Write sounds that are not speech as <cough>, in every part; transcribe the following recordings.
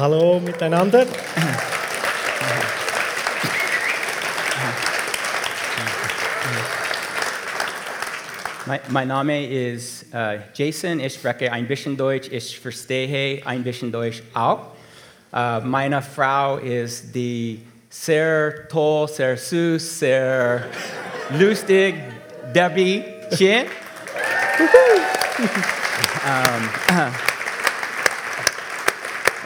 Hallo miteinander. Mein, mein Name ist äh, Jason. Ich spreche ein bisschen Deutsch. Ich verstehe ein bisschen Deutsch auch. Äh, meine Frau ist die sehr toll, sehr süß, sehr lustig Debbie Chin. <laughs> um, <clears throat>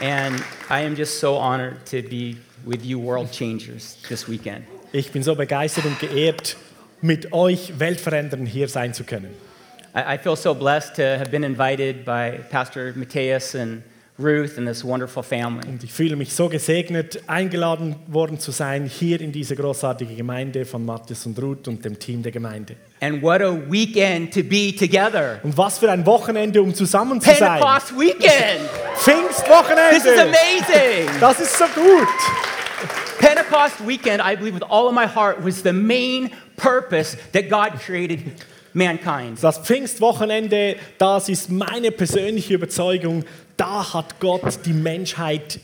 and I am just so honored to be with you, world changers, this weekend. Ich bin so begeistert und geehrt, mit euch Weltveränderern hier sein zu können. I, I feel so blessed to have been invited by Pastor Mateus and Ruth and this wonderful family. Und ich fühle mich so gesegnet, eingeladen worden zu sein, hier in diese großartige Gemeinde von Matthias und Ruth und dem Team der Gemeinde. And what a weekend to be together. Und was für ein Wochenende, um zusammen zu sein. Pentecost weekend. Pfingstwochenende. This is amazing. Das ist so gut. Pentecost weekend, I believe with all of my heart, was the main purpose that God created mankind. Das Pfingstwochenende, das ist meine persönliche Überzeugung, da hat Gott die Menschheit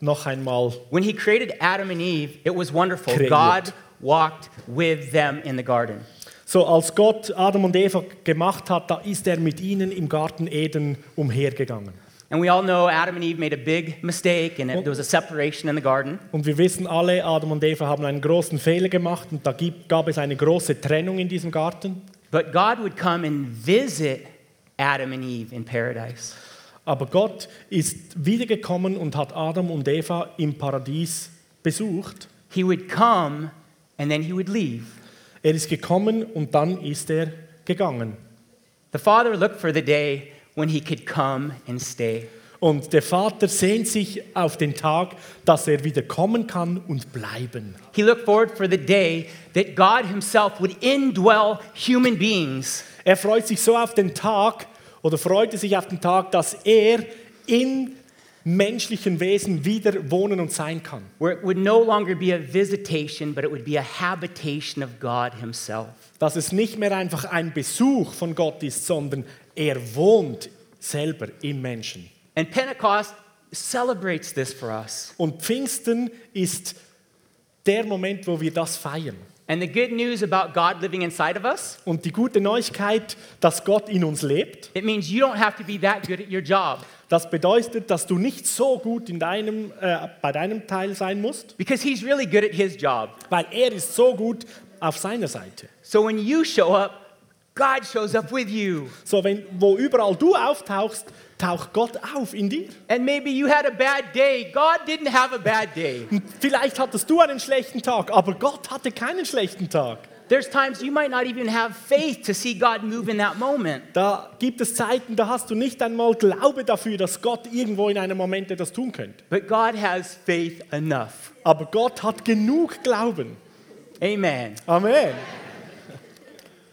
noch einmal When he created Adam and Eve, it was wonderful. Kreiert. God walked with them in the garden. So als Gott Adam und Eva gemacht hat, da ist er mit ihnen im Garten Eden umhergegangen. And we all know Adam and Eve made a big mistake and it, there was a separation in the garden. Und wir wissen alle, Adam und Eva haben einen großen Fehler gemacht und da gibt, gab es eine große Trennung in diesem Garten. But God would come and visit Adam and Eve in paradise. Aber Gott ist wiedergekommen und hat Adam und Eva im Paradies besucht. He would come and then he would leave. Er ist gekommen und dann ist er gegangen. The Father looked for the day when he could come and stay. Und der Vater sehnt sich auf den Tag, dass er wieder kommen kann und bleiben. He looked forward for the day that God himself would indwell human beings Er freut sich so auf den Tag oder freute sich auf den Tag, dass er in menschlichen Wesen wieder wohnen und sein kann. where it would no longer be a visitation, but it would be a habitation of God himself. Dass es nicht mehr einfach ein Besuch von Gott ist, sondern er wohnt selber im Menschen. And Pentecost celebrates this for us. Und Pfingsten ist der Moment, wo wir das feiern. And the good news about God living inside of us, Und die gute Neuigkeit, dass Gott in uns lebt, it means you don't have to be that good at your job das bedeutet, dass du nicht so gut in deinem, äh, bei deinem Teil sein musst, because he's really good at his job. weil er ist so gut auf seiner Seite. So when you show up, God shows up with you. So, wenn, wo überall du auftauchst, taucht Gott auf in dir. And maybe you had a bad day. God didn't have a bad day. Vielleicht hattest du einen schlechten Tag, aber Gott hatte keinen schlechten Tag. There's times you might not even have faith to see God move in that moment. Da gibt es Zeiten, da hast du nicht einmal Glaube dafür, dass Gott irgendwo in einem Moment etwas tun könnte. But God has faith enough. Aber Gott hat genug Glauben. Amen. Amen.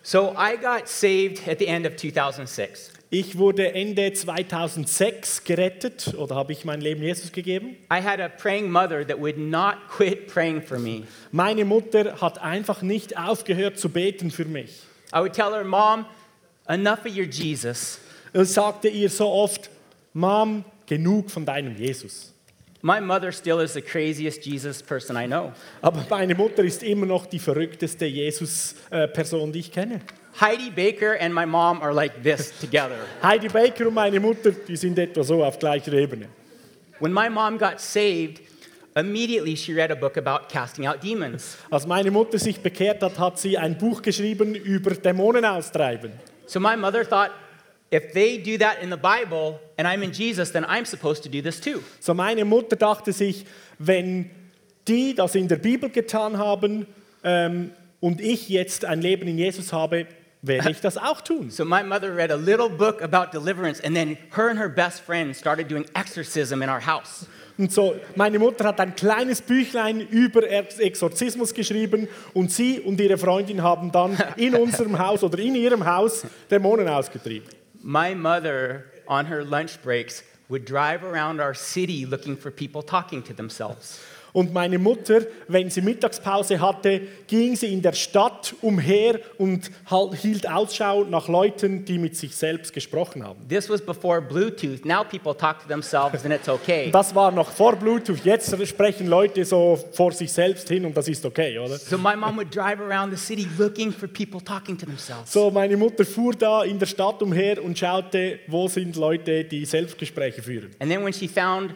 So I got saved at the end of 2006. Ich wurde Ende 2006 gerettet oder habe ich mein Leben Jesus gegeben. I had a praying mother that would not quit praying for me. Meine Mutter hat einfach nicht aufgehört zu beten für mich. I would tell her, Mom, enough of your Jesus. Und sagte ihr so oft, Mom, genug von deinem Jesus. My mother still is the craziest Jesus person I know. Aber meine Mutter ist immer noch die verrückteste Jesus-Person, die ich kenne. Heidi Baker and my mom are like this <laughs> together. Heidi Baker und meine Mutter, die sind etwa so auf gleicher Ebene. When my mom got saved, immediately she read a book about casting out demons. Als meine Mutter sich bekehrt hat, hat sie ein Buch geschrieben über Dämonen austreiben. So my mother thought, if they do that in the Bible and I'm in Jesus, then I'm supposed to do this too. So meine Mutter dachte sich, wenn die das in der Bibel getan haben ähm, und ich jetzt ein Leben in Jesus habe, werde ich das auch tun. So my mother read a little book about deliverance, and then her and her best friend started doing exorcism in our house. Und so, meine Mutter hat ein kleines Büchlein über Ex- Exorzismus geschrieben und sie und ihre Freundin haben dann in <laughs> unserem Haus oder in ihrem Haus Dämonen ausgetrieben. My mother, on her lunch breaks, would drive around our city looking for people talking to themselves. Und meine Mutter, wenn sie Mittagspause hatte, ging sie in der Stadt umher und halt- hielt Ausschau nach Leuten, die mit sich selbst gesprochen haben. This was before Bluetooth. Now people talk to themselves and it's okay. <laughs> Das war noch vor Bluetooth. Jetzt sprechen Leute so vor sich selbst hin und das ist okay, oder? So my mom would drive around the city looking for people talking to themselves. So, meine Mutter fuhr da in der Stadt umher und schaute, wo sind Leute, die Selbstgespräche führen. And then when she found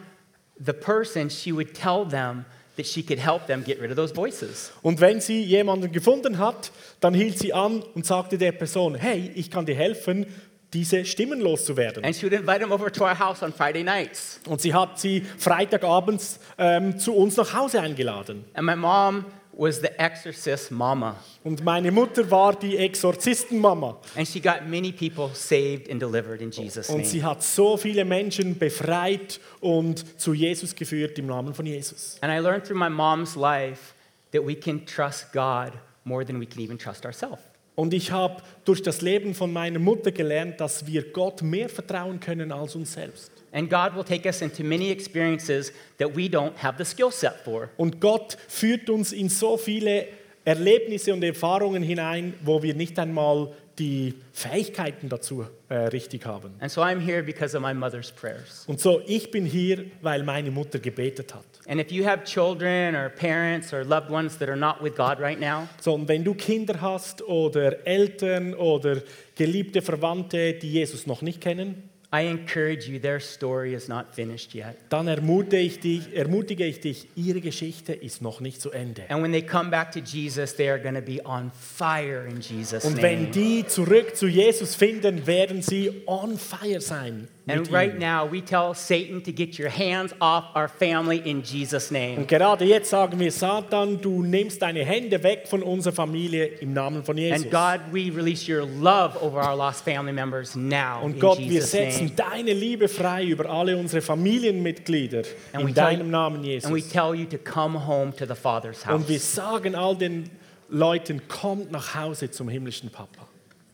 the person, she would tell them that she could help them get rid of those voices. Und wenn sie jemanden gefunden hat, dann hielt sie an und sagte der Person, hey, ich kann dir helfen, diese Stimmen loszuwerden. And she would invite them over to our house on Friday nights. Und sie hat sie Freitagabends ähm, zu uns nach Hause eingeladen. And my mom was the exorcist mama. Und meine Mutter war die Exorzistenmama. And she got many people saved and delivered in Jesus' Und name. sie hat so viele Menschen befreit und zu Jesus geführt im Namen von Jesus. And I learned through my mom's life that we can trust God more than we can even trust ourselves. Und ich habe durch das Leben von meiner Mutter gelernt, dass wir Gott mehr vertrauen können als uns selbst. And God will take us into many experiences that we don't have the skill set for. Und Gott führt uns in so viele Erlebnisse und Erfahrungen hinein, wo wir nicht einmal die Fähigkeiten dazu äh, richtig haben. And so I'm here because of my mother's prayers. Und so, ich bin hier, weil meine Mutter gebetet hat. And if you have children or parents or loved ones that are not with God right now, So, und wenn du Kinder hast oder Eltern oder geliebte Verwandte, die Jesus noch nicht kennen, I encourage you, their story is not finished yet. dann ermutige ich dich, ermutige ich dich ihre Geschichte ist noch nicht zu Ende. And when they come back to Jesus, they are going to be on fire in Jesus' Und wenn name. die zurück zu Jesus finden, werden sie on fire sein. And right now, we tell Satan to get your hands off our family in Jesus' name. Und gerade jetzt sagen wir, Satan, du nimmst deine Hände weg von unserer Familie im Namen von Jesus. And God, we release your love over our lost family members now Und in Gott, wir Jesus' setzen name. deine Liebe frei über alle unsere Familienmitglieder And in deinem you- Namen, And we tell you to come home to the Father's house. Und wir sagen all den Leuten, kommt nach Hause zum himmlischen Papa.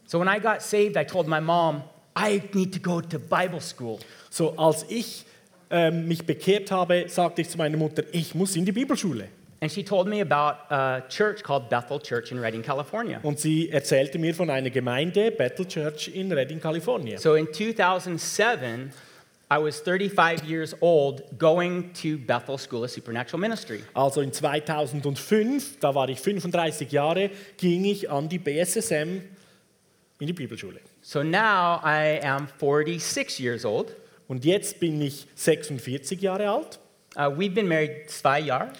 So when I got saved, I told my mom, I need to go to Bible school. So, als ich ähm, mich bekehrt habe, sagte ich zu meiner Mutter, ich muss in die Bibelschule. And she told me about a church called Bethel Church in Redding, California. Und sie erzählte mir von einer Gemeinde, Bethel Church in Redding, Kalifornien. So in 2007, I was 35 years old going to Bethel School of Supernatural Ministry. Also in 2005, da war ich 35 Jahre, ging ich an die BSSM in die Bibelschule. So now I am 46 years old. Und jetzt bin ich 46 Jahre alt Uh, we've been married zwei Jahre.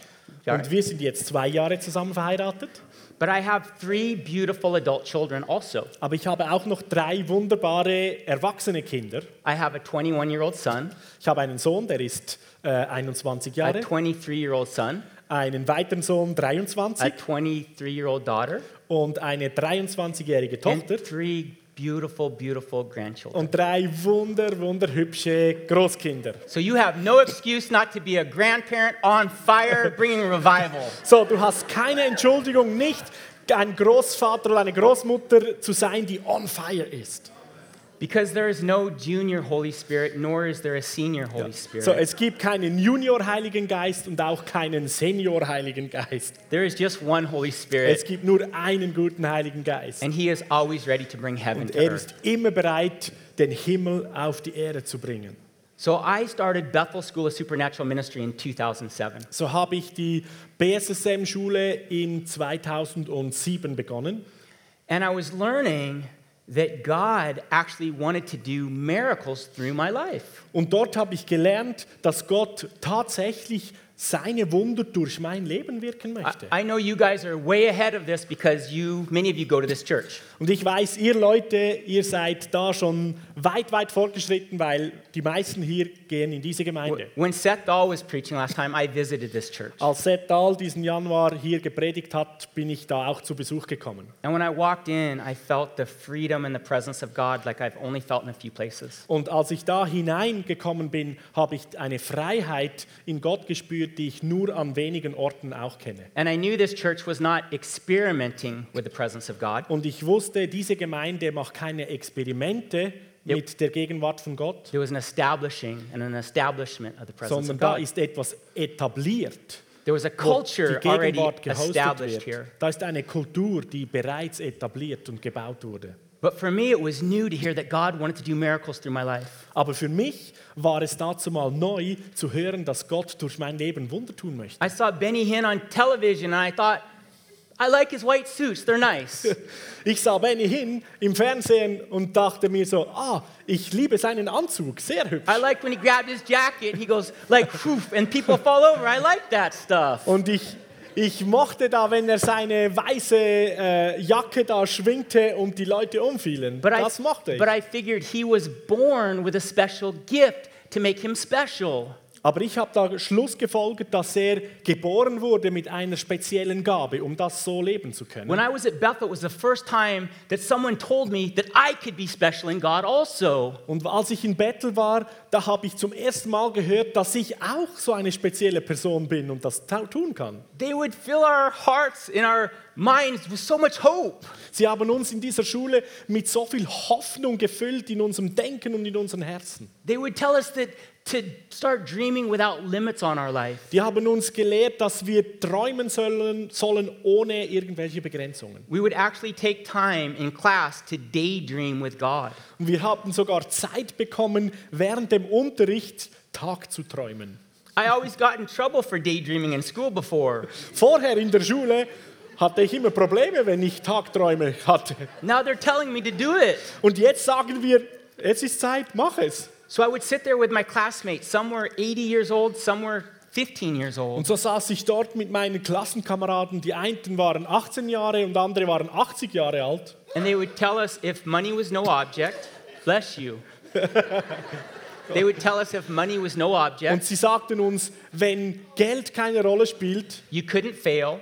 und wir sind jetzt zwei Jahre zusammen verheiratet. But I have three beautiful adult children also. Aber ich habe auch noch drei wunderbare erwachsene Kinder. I have a 21 year old son, Ich habe einen Sohn, der ist äh, 21 a Jahre, 23 year old son, einen weiteren Sohn, a 23 23 year old daughter, und eine 23-jährige and Tochter three beautiful, beautiful grandchildren. und drei wunder, wunderhübsche Großkinder. So you have no excuse not to be a grandparent on fire, <laughs> bringing revival. So, du hast keine Entschuldigung, nicht ein Großvater oder eine Großmutter zu sein, die on fire ist. Because there is no junior Holy Spirit, nor is there a senior Holy Spirit. So, es gibt keinen Junior-Heiligen Geist und auch keinen Senior-Heiligen Geist. there is just one Holy Spirit. Es gibt nur einen guten Heiligen Geist. and He is always ready to bring heaven Und to er earth. ist immer bereit, den Himmel auf die Erde zu bringen. So I started Bethel School of Supernatural Ministry in 2007. So habe ich die BSSM-Schule in 2007 begonnen. And I was learning that God actually wanted to do miracles through my life. Und dort habe ich gelernt, dass Gott tatsächlich seine Wunder durch mein Leben wirken möchte. I, I know you guys are way ahead of this because you, many of you go to this church. Und ich weiß, ihr Leute, ihr seid da schon weit, weit fortgeschritten, weil die meisten hier gehen in diese Gemeinde. When Seth Dahl was preaching last time, I visited this church. Als Seth Dahl diesen Januar hier gepredigt hat, bin ich da auch zu Besuch gekommen. And when I walked in, I felt the freedom and the presence of God like I've only felt in a few places. Und als ich da hineingekommen bin, habe ich eine Freiheit in Gott gespürt, die ich nur an wenigen Orten auch kenne. And I knew this church was not experimenting with the presence of God. Und ich wusste, diese Gemeinde macht keine Experimente mit der Gegenwart von Gott, There was an establishing and an establishment of the presence sondern of da God. ist etwas etabliert. There was a culture die already established wird. here. Da ist eine Kultur, die bereits etabliert und gebaut wurde. But for me, it was new to hear that God wanted to do miracles through my life. Aber für mich war es dazu mal neu zu hören, dass Gott durch mein Leben Wunder tun möchte. I saw Benny Hinn on television and I thought, I like his white suits, they're nice. <laughs> Ich sah Benny hin im Fernsehen und dachte mir so, ah, ich liebe seinen Anzug, sehr hübsch. I liked when he grabbed his jacket, he goes like, poof, and people fall over. I like that stuff. Und ich, ich mochte da, wenn er seine weiße äh, Jacke da schwingte und die Leute umfielen. But I, das mochte ich. but I figured he was born with a special gift to make him special. Aber ich habe da Schluss gefolgt, dass er geboren wurde mit einer speziellen Gabe, um das so leben zu können. When I was at Bethel, it was the first time that someone told me that I could be special in God also. Und als ich in Bethel war, da habe ich zum ersten Mal gehört, dass ich auch so eine spezielle Person bin und das tun kann. They would fill our hearts and our minds with so much hope. Sie haben uns in dieser Schule mit so viel Hoffnung gefüllt in unserem Denken und in unseren Herzen. They would tell us that to start dreaming without limits on our life. Die haben uns gelehrt, dass wir träumen sollen, sollen ohne irgendwelche Begrenzungen. We would actually take time in class to daydream with God. Und wir haben sogar Zeit bekommen, während dem Unterricht Tag zu träumen. I always got in trouble for daydreaming in school before. Vorher in der Schule hatte ich immer Probleme, wenn ich Tagträume hatte. Now they're telling me to do it. Und jetzt sagen wir, es ist Zeit, mach es. So I would sit there with my classmates. Some were 80 years old, some were 15 years Und old. so saß ich dort mit meinen Klassenkameraden. Die einen waren 18 Jahre und andere waren 80 Jahre alt. And they would tell us if money was no object, bless you. <laughs> they would tell us if money was no Und object, sie sagten uns, wenn Geld keine Rolle spielt you couldn't fail,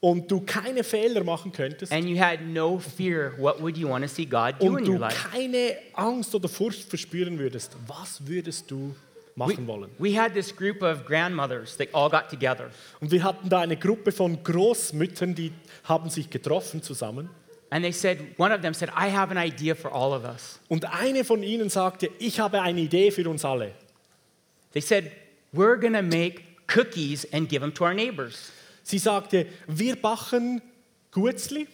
und du keine Fehler machen könntest and you had no fear, what would you want to see God do und in your du life? keine Angst oder Furcht verspüren würdest, was würdest du We, machen wollen? we had this group of grandmothers that all got together. Und wir hatten da eine Gruppe von Großmüttern, die haben sich getroffen zusammen. And they said, one of them said, I have an idea for all of us. Und eine von ihnen sagte, ich habe eine Idee für uns alle. They said, we're going to make cookies and give them to our neighbors. Sie sagte, wir backen Gutzli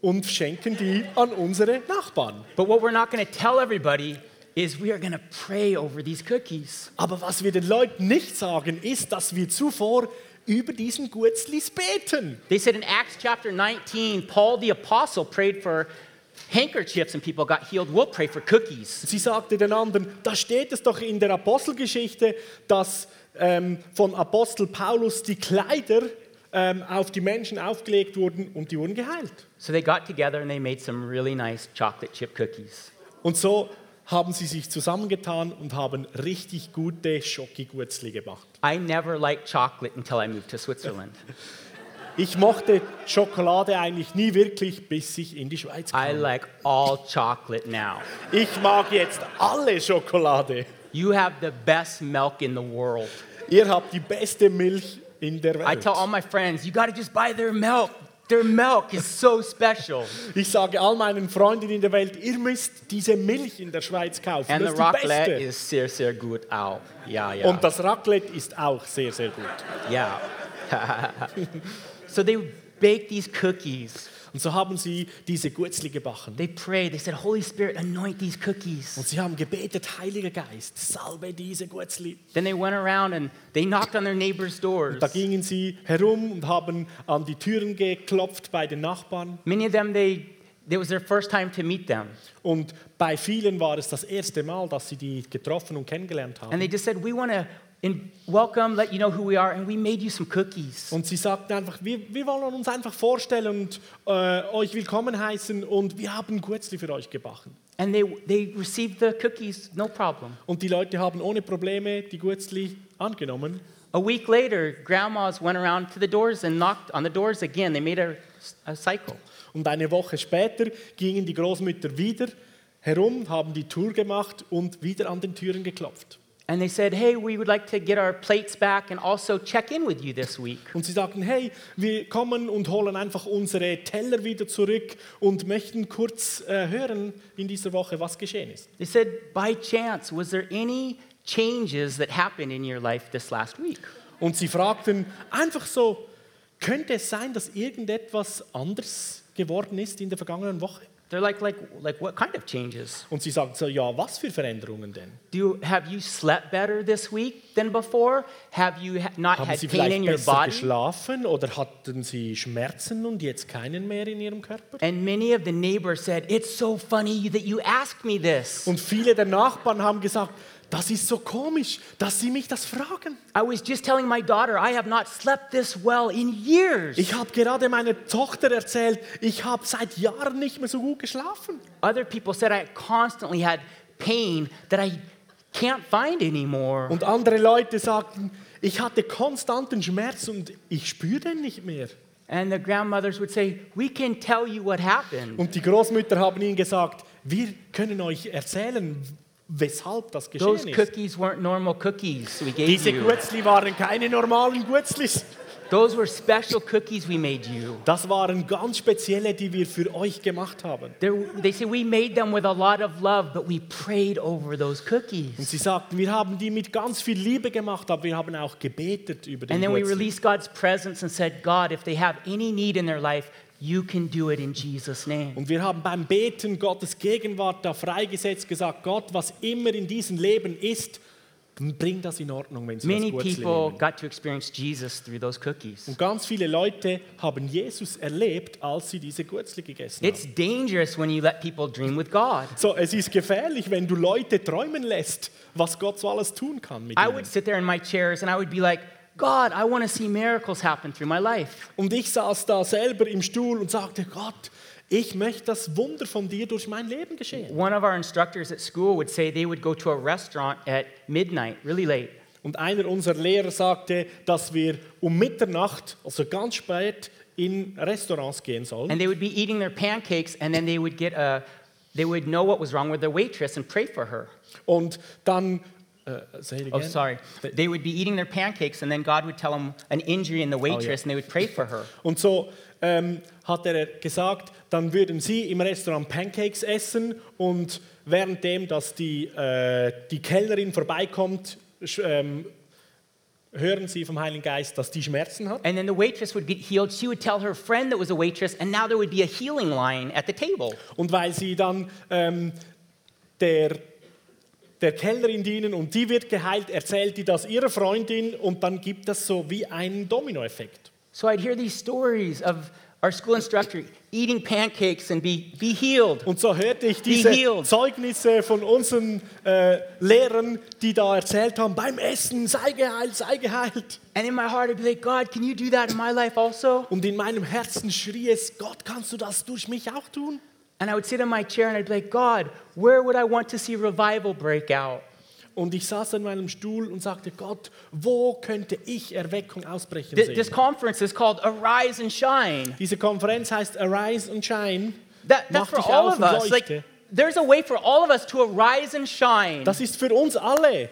und schenken die an unsere Nachbarn. But what we're not going to tell everybody is we are going to pray over these cookies. Aber was wir den Leuten nicht sagen, ist, dass wir zuvor über diesen Gutzlis beten. They said in Acts chapter 19, Paul the apostle prayed for handkerchiefs and people got healed. We'll pray for cookies. Sie sagte den anderen, da steht es doch in der Apostelgeschichte, dass ähm, von Apostel Paulus die Kleider ähm, auf die Menschen aufgelegt wurden und die wurden geheilt. So they got together and they made some really nice chocolate chip cookies. Und so haben sie sich zusammengetan und haben richtig gute Schoki-Gutzli gemacht. I never liked chocolate until I moved to Switzerland. <laughs> Ich mochte Schokolade eigentlich nie wirklich, bis ich in die Schweiz I kam. like all chocolate now. Ich mag jetzt alle Schokolade. You have the best milk in the world. Ihr habt die beste Milch in der I tell all my friends, you got to just buy their milk. Their milk is so special. Ich sage all meinen Freunden in der Welt, ihr müsst diese Milch in der Schweiz kaufen. And das the ist die raclette beste. is sehr, sehr gut auch. Yeah, yeah. Und das Raclette ist auch sehr, sehr gut. Yeah. <laughs> so they bake these cookies. Und so haben sie diese Gutzli gebacken. They prayed. They said, Holy Spirit, anoint these cookies. Und sie haben gebetet, Heiliger Geist, salbe diese Gutzli. Then they went around and they knocked on their neighbors' doors. Da gingen sie herum und haben an die Türen geklopft bei den Nachbarn. Many of them, they, it was their first time to meet them. Und bei vielen war es das erste Mal, dass sie die getroffen und kennengelernt And haben. they just said, We want to welcome, let you know who we are, and we made you some cookies. Und sie sagten einfach, wir, wir wollen uns einfach vorstellen und äh, euch willkommen heißen und wir haben Gutzli für euch gebacken. And they, they received the cookies, no problem. Und die Leute haben ohne Probleme die Gutzli angenommen. A week later, grandmas went around to the doors and knocked on the doors again. They made a, a cycle. Und eine Woche später gingen die Großmütter wieder herum, haben die Tour gemacht und wieder an den Türen geklopft. And they said, Hey, we would like to get our plates back and also check in with you this week. Und sie sagten, hey, wir kommen und holen einfach unsere Teller wieder zurück und möchten kurz äh, hören in dieser Woche, was geschehen ist. They said, By chance, was there any changes that happened in your life this last week? Und sie fragten einfach so, könnte es sein, dass irgendetwas anders geworden ist in der vergangenen Woche? They're like, like, like what kind of changes? Und sie sagten so, ja, was für Veränderungen denn? Do you, have you slept better this week than before? Have you not Haben had sie pain in vielleicht your besser body? geschlafen oder hatten sie Schmerzen und jetzt keinen mehr in ihrem Körper? And many of the neighbors said, It's so funny that you asked me this. Und viele der Nachbarn haben gesagt, das ist so komisch, dass sie mich das fragen. I was just telling my daughter, I have not slept this well in years. Ich habe gerade meiner Tochter erzählt, ich habe seit Jahren nicht mehr so gut geschlafen. Other people said I constantly had pain that I can't find anymore. Und andere Leute sagten, ich hatte konstanten Schmerz und ich spüre den nicht mehr. And the grandmothers would say, We can tell you what happened. Und die Großmütter haben ihnen gesagt, wir können euch erzählen, weshalb das Those geschehen ist. cookies weren't normal cookies we gave Diese you. Guetzli waren keine normalen Guetzlis. Those were special cookies we made you. Das waren ganz spezielle, die wir für euch gemacht haben. They're, they say we made them with a lot of love, but we prayed over those cookies. Und sie sagten, wir haben die mit ganz viel Liebe gemacht, aber wir haben auch gebetet über den And then we Guetzli. released God's presence and said, God, if they have any need in their life, you can do it in Jesus' name. Und wir haben beim Beten Gottes Gegenwart da freigesetzt, gesagt, Gott, was immer in diesem Leben ist, bring das in Ordnung, wenn sie Many das Guetzli people got to experience Jesus through those cookies. Und ganz viele Leute haben Jesus erlebt, als sie diese Guetzli gegessen It's haben. dangerous when you let people dream with God. So, es ist gefährlich, wenn du Leute träumen lässt, was Gott so alles tun kann mit I ihnen. would sit there in my chairs and I would be like, God, I want to see miracles happen through my life. Und ich saß da selber im Stuhl und sagte, Gott, ich möchte das Wunder von dir durch mein Leben geschehen. One of our instructors at school would say they would go to a restaurant at midnight, really late. Und einer unserer Lehrer sagte, dass wir um Mitternacht, also ganz spät, in Restaurants gehen sollen. And they would be eating their pancakes and then they would get a, they would know what was wrong with their waitress and pray for her. Und dann, äh, say it Oh, again. sorry. They would be eating their pancakes and then God would tell them an injury in the waitress and they would pray for her. <laughs> Und so ähm, hat er gesagt, dann würden sie im Restaurant Pancakes essen und währenddem, dass die, äh, die Kellnerin vorbeikommt, ähm, hören sie vom Heiligen Geist, dass die Schmerzen hat. And then the waitress would get healed. She would tell her friend that was a waitress, and now there would be a healing line at the table. Und weil sie dann ähm, der, der Kellnerin dienen und die wird geheilt, erzählt die das ihrer Freundin und dann gibt es so wie einen Dominoeffekt. So I'd hear these stories of our school instructor eating pancakes and be, be healed. Und so hörte ich diese. Zeugnisse von unseren äh, Lehrern, die da erzählt haben, beim Essen, sei geheilt, sei geheilt. And in my heart, I'd be like, God, can you do that in my life also? Und in meinem Herzen schrie es, Gott, kannst du das durch mich auch tun? And I would sit in my chair and I'd be like, God, where would I want to see revival break out? Und ich saß in meinem Stuhl und sagte, Gott, wo könnte ich Erweckung ausbrechen Th- sehen? This conference is called Arise and Shine. Diese Konferenz heißt Arise and Shine. That, that's for all of us. Like, there's a way for all of us to arise and shine. Das ist für uns alle.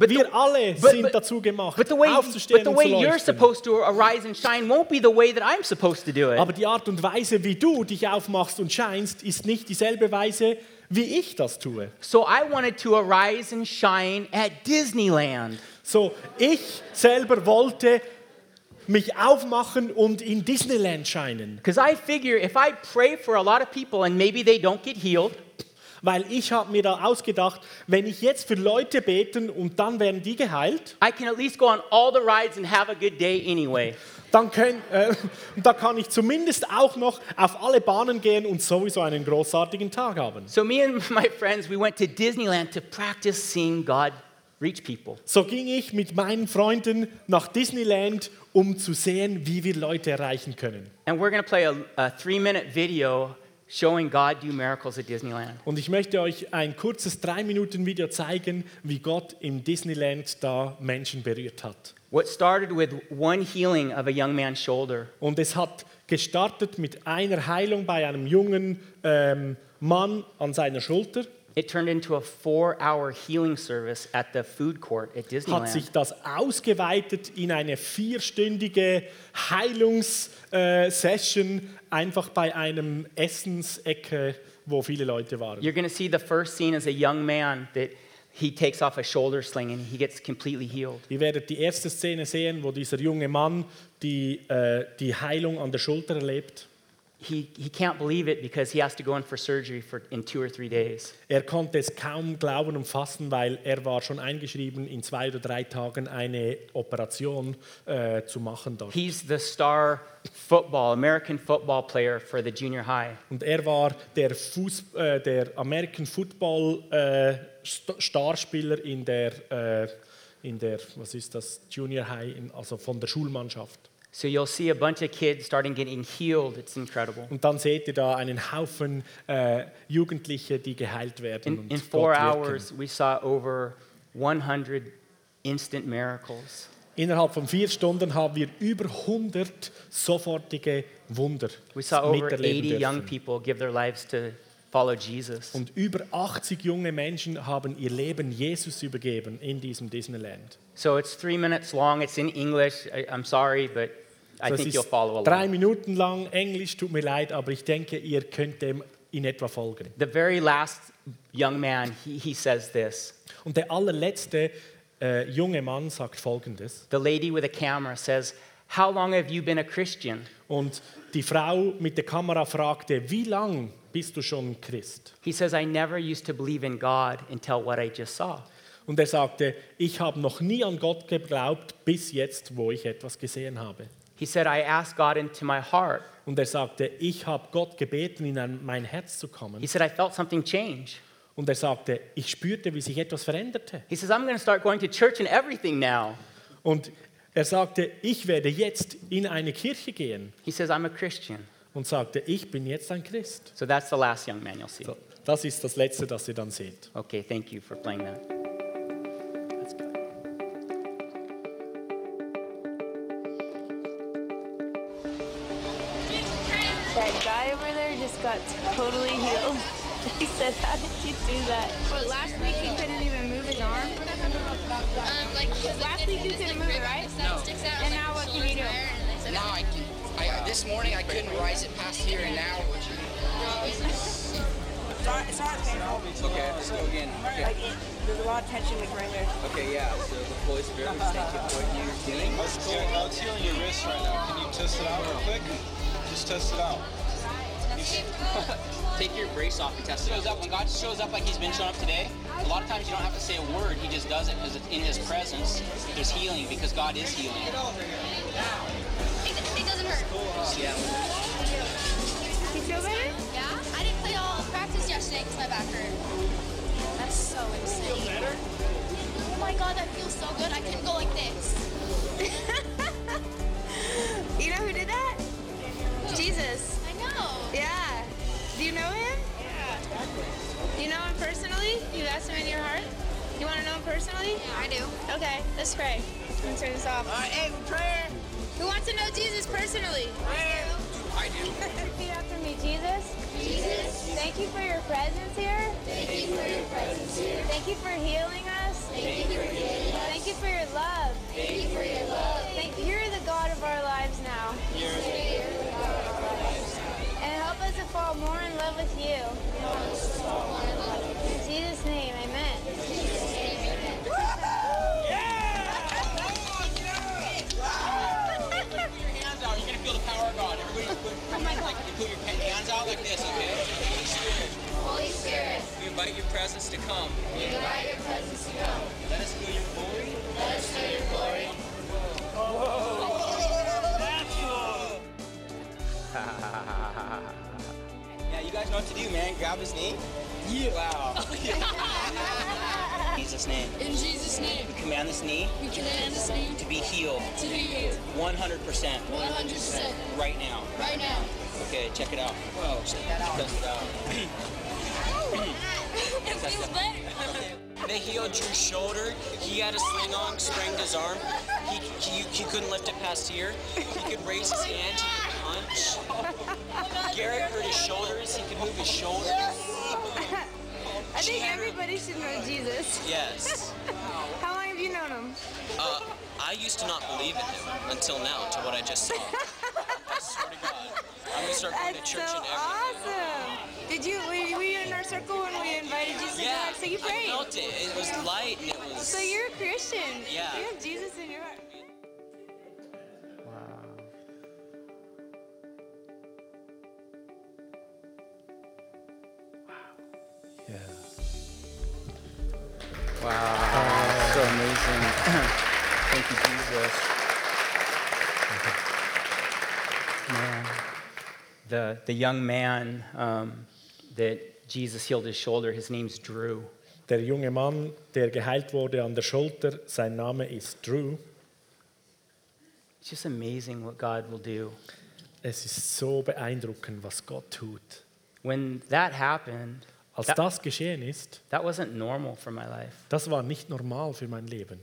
But the- Wir alle but- sind but- dazu gemacht, But the way, aufzustehen but the und way zu you're supposed to arise and shine won't be the way that I'm supposed to do it. Aber die Art und Weise, wie du dich aufmachst und scheinst, ist nicht dieselbe Weise, wie ich das tue. So I wanted to arise and shine at Disneyland. So, ich selber wollte mich aufmachen und in Disneyland scheinen, Because I figure if I pray for a lot of people and maybe they don't get healed, weil ich habe mir da ausgedacht, wenn ich jetzt für Leute beten und dann werden die geheilt, I can at least go on all the rides and have a good day anyway. dann können, äh, <laughs> da kann ich zumindest auch noch auf alle Bahnen gehen und sowieso einen großartigen Tag haben. So me and <laughs> my friends, we went to Disneyland to practice seeing God reach people. So ging ich mit meinen Freunden nach Disneyland, um zu sehen, wie wir Leute erreichen können. And we're going to play a, a three-minute video showing God do miracles at Disneyland. Und ich möchte euch ein kurzes 3-Minuten-Video zeigen, wie Gott im Disneyland da Menschen berührt hat. What started with one healing of a young man's shoulder Und es hat gestartet mit einer Heilung bei einem jungen ähm, Mann an seiner Schulter. It turned into a four hour healing service at the food court at Hat Disneyland. sich das ausgeweitet in eine vierstündige Heilungssession einfach bei einem Essensecke, wo viele Leute waren. You're going to see the first scene as a young man that he takes off a shoulder sling and he gets completely healed. Ihr werdet die erste Szene sehen, wo dieser junge Mann die, äh, die Heilung an der Schulter erlebt. He, he can't believe it because he has to go in for surgery for, in two or three days. Er konnte es kaum glauben und fassen, weil er war schon eingeschrieben, in zwei oder drei Tagen eine Operation äh, zu machen dort. He's the star football, American football player for the junior high. Und er war der, Fuß, äh, der American Football äh, St- Starspieler in der, äh, in der, was ist das, Junior High, in, also von der Schulmannschaft. So you'll see a bunch of kids starting getting healed. It's incredible. Und dann seht ihr da einen Haufen äh, Jugendliche, die geheilt werden. In, und in four hours, we saw over 100 instant miracles. Innerhalb von vier Stunden haben wir über 100 sofortige Wunder We saw over miterleben 80 young dürfen. people give their lives to follow Jesus. Und über 80 junge Menschen haben ihr Leben Jesus übergeben in diesem Disneyland. So it's three minutes long. It's in English. I, I'm sorry, but I So, think you'll follow drei along. Minuten lang Englisch, tut mir leid, aber ich denke, ihr könnt dem in etwa folgen. The very last young man, he, he says this. Und der allerletzte äh, junge Mann sagt Folgendes. The lady with a camera says, How long have you been a Christian? Und die Frau mit der Kamera fragte, wie lang bist du schon Christ? He says, I never used to believe in God until what I just saw. Und er sagte, ich habe noch nie an Gott geglaubt, bis jetzt, wo ich etwas gesehen habe. He said, I asked God into my heart. Und er sagte, ich habe Gott gebeten, in ein, mein Herz zu kommen. He said, I felt something change. Und er sagte, ich spürte, wie sich etwas veränderte. He says, I'm going to start going to church and everything now. Und er sagte, ich werde jetzt in eine Kirche gehen. He says, I'm a Christian. Und sagte, ich bin jetzt ein Christ. So that's the last young man you'll see. So, das ist das Letzte, das ihr dann seht. Okay, thank you for playing that. That guy over there just got totally healed. <laughs> He said, How did you do that? But last week he couldn't even move his arm. Um, like, Last week you couldn't move it, right? No. And now what can you do? Now I can. I, this morning I couldn't rise it past here, and now. It's not, it's not painful. Okay, let's go again. Like, it, there's a lot of tension like right there. Okay, yeah. So the Holy Spirit was thinking what you're doing. How's it going? How's healing your wrist right now? Can you test it out real quick? Just test it out. <laughs> Take your brace off and test it. Shows up when God shows up like He's been showing up today. A lot of times you don't have to say a word; He just does it because it's in His presence. There's healing because God is healing. It, it doesn't hurt. Yeah. You feel better? Yeah. I didn't play all practice yesterday because my back hurt. That's so insane. Feel better? Oh my God, that feels so good. I couldn't go like this. <laughs> You know who did that? Jesus. Yeah. Do you know him? Yeah. You know him personally? You asked him in your heart? You want to know him personally? Yeah, I do. Okay, let's pray. Let me turn this off. All right, hey, prayer. Who wants to know Jesus personally? I do. <laughs> Repeat after me, Jesus. Jesus, Thank you for your presence here. thank you for your presence here. Thank you for healing us. Thank you for healing us. Thank you for your love. Thank with you. In Jesus' name, amen. <laughs> Oh put your hands out. You're gonna feel the power of God. Everybody, put, like, your hands out like this, okay? Holy Spirit, Holy Spirit, we invite your presence to come. we invite your presence to come. Let us feel your glory. Let us feel your glory. Yeah, <laughs> you guys know what to do, man. Grab his knee. Yeah. Wow. In <laughs> Jesus' name. In Jesus' name, We command this knee we command this name to be healed to be healed 100% 100% right now. right now. Okay, check it out. Whoa, check that out. Test it out. <clears throat> It feels better. They healed Drew's shoulder. He had a sling on, sprained his arm. He, he, he couldn't lift it past here. He could raise his hand, he could punch. Garrett hurt his shoulders, he can move his shoulders. <laughs> I think everybody should know Jesus. Yes. <laughs> How long have you known him? Uh, I used to not believe in him until now, to what I just saw. <laughs> I swear to God. I'm gonna start going to That's church so and everything. awesome. Did you, were were you in our circle when we invited Jesus to Yeah? So you I prayed. felt it. It was light and it was. So you're a Christian. Yeah. You have Jesus in your heart. Wow. so amazing. <clears throat> Thank you, Jesus. Man. The, the young man um, that Jesus healed his shoulder, his name's Drew. Der junge Mann, der geheilt wurde an der Schulter, sein Name ist Drew. It's just amazing what God will do. Es ist so beeindruckend, was Gott tut. When that happened, Als that, das geschehen ist, that wasn't normal for my life. das war nicht normal für mein Leben.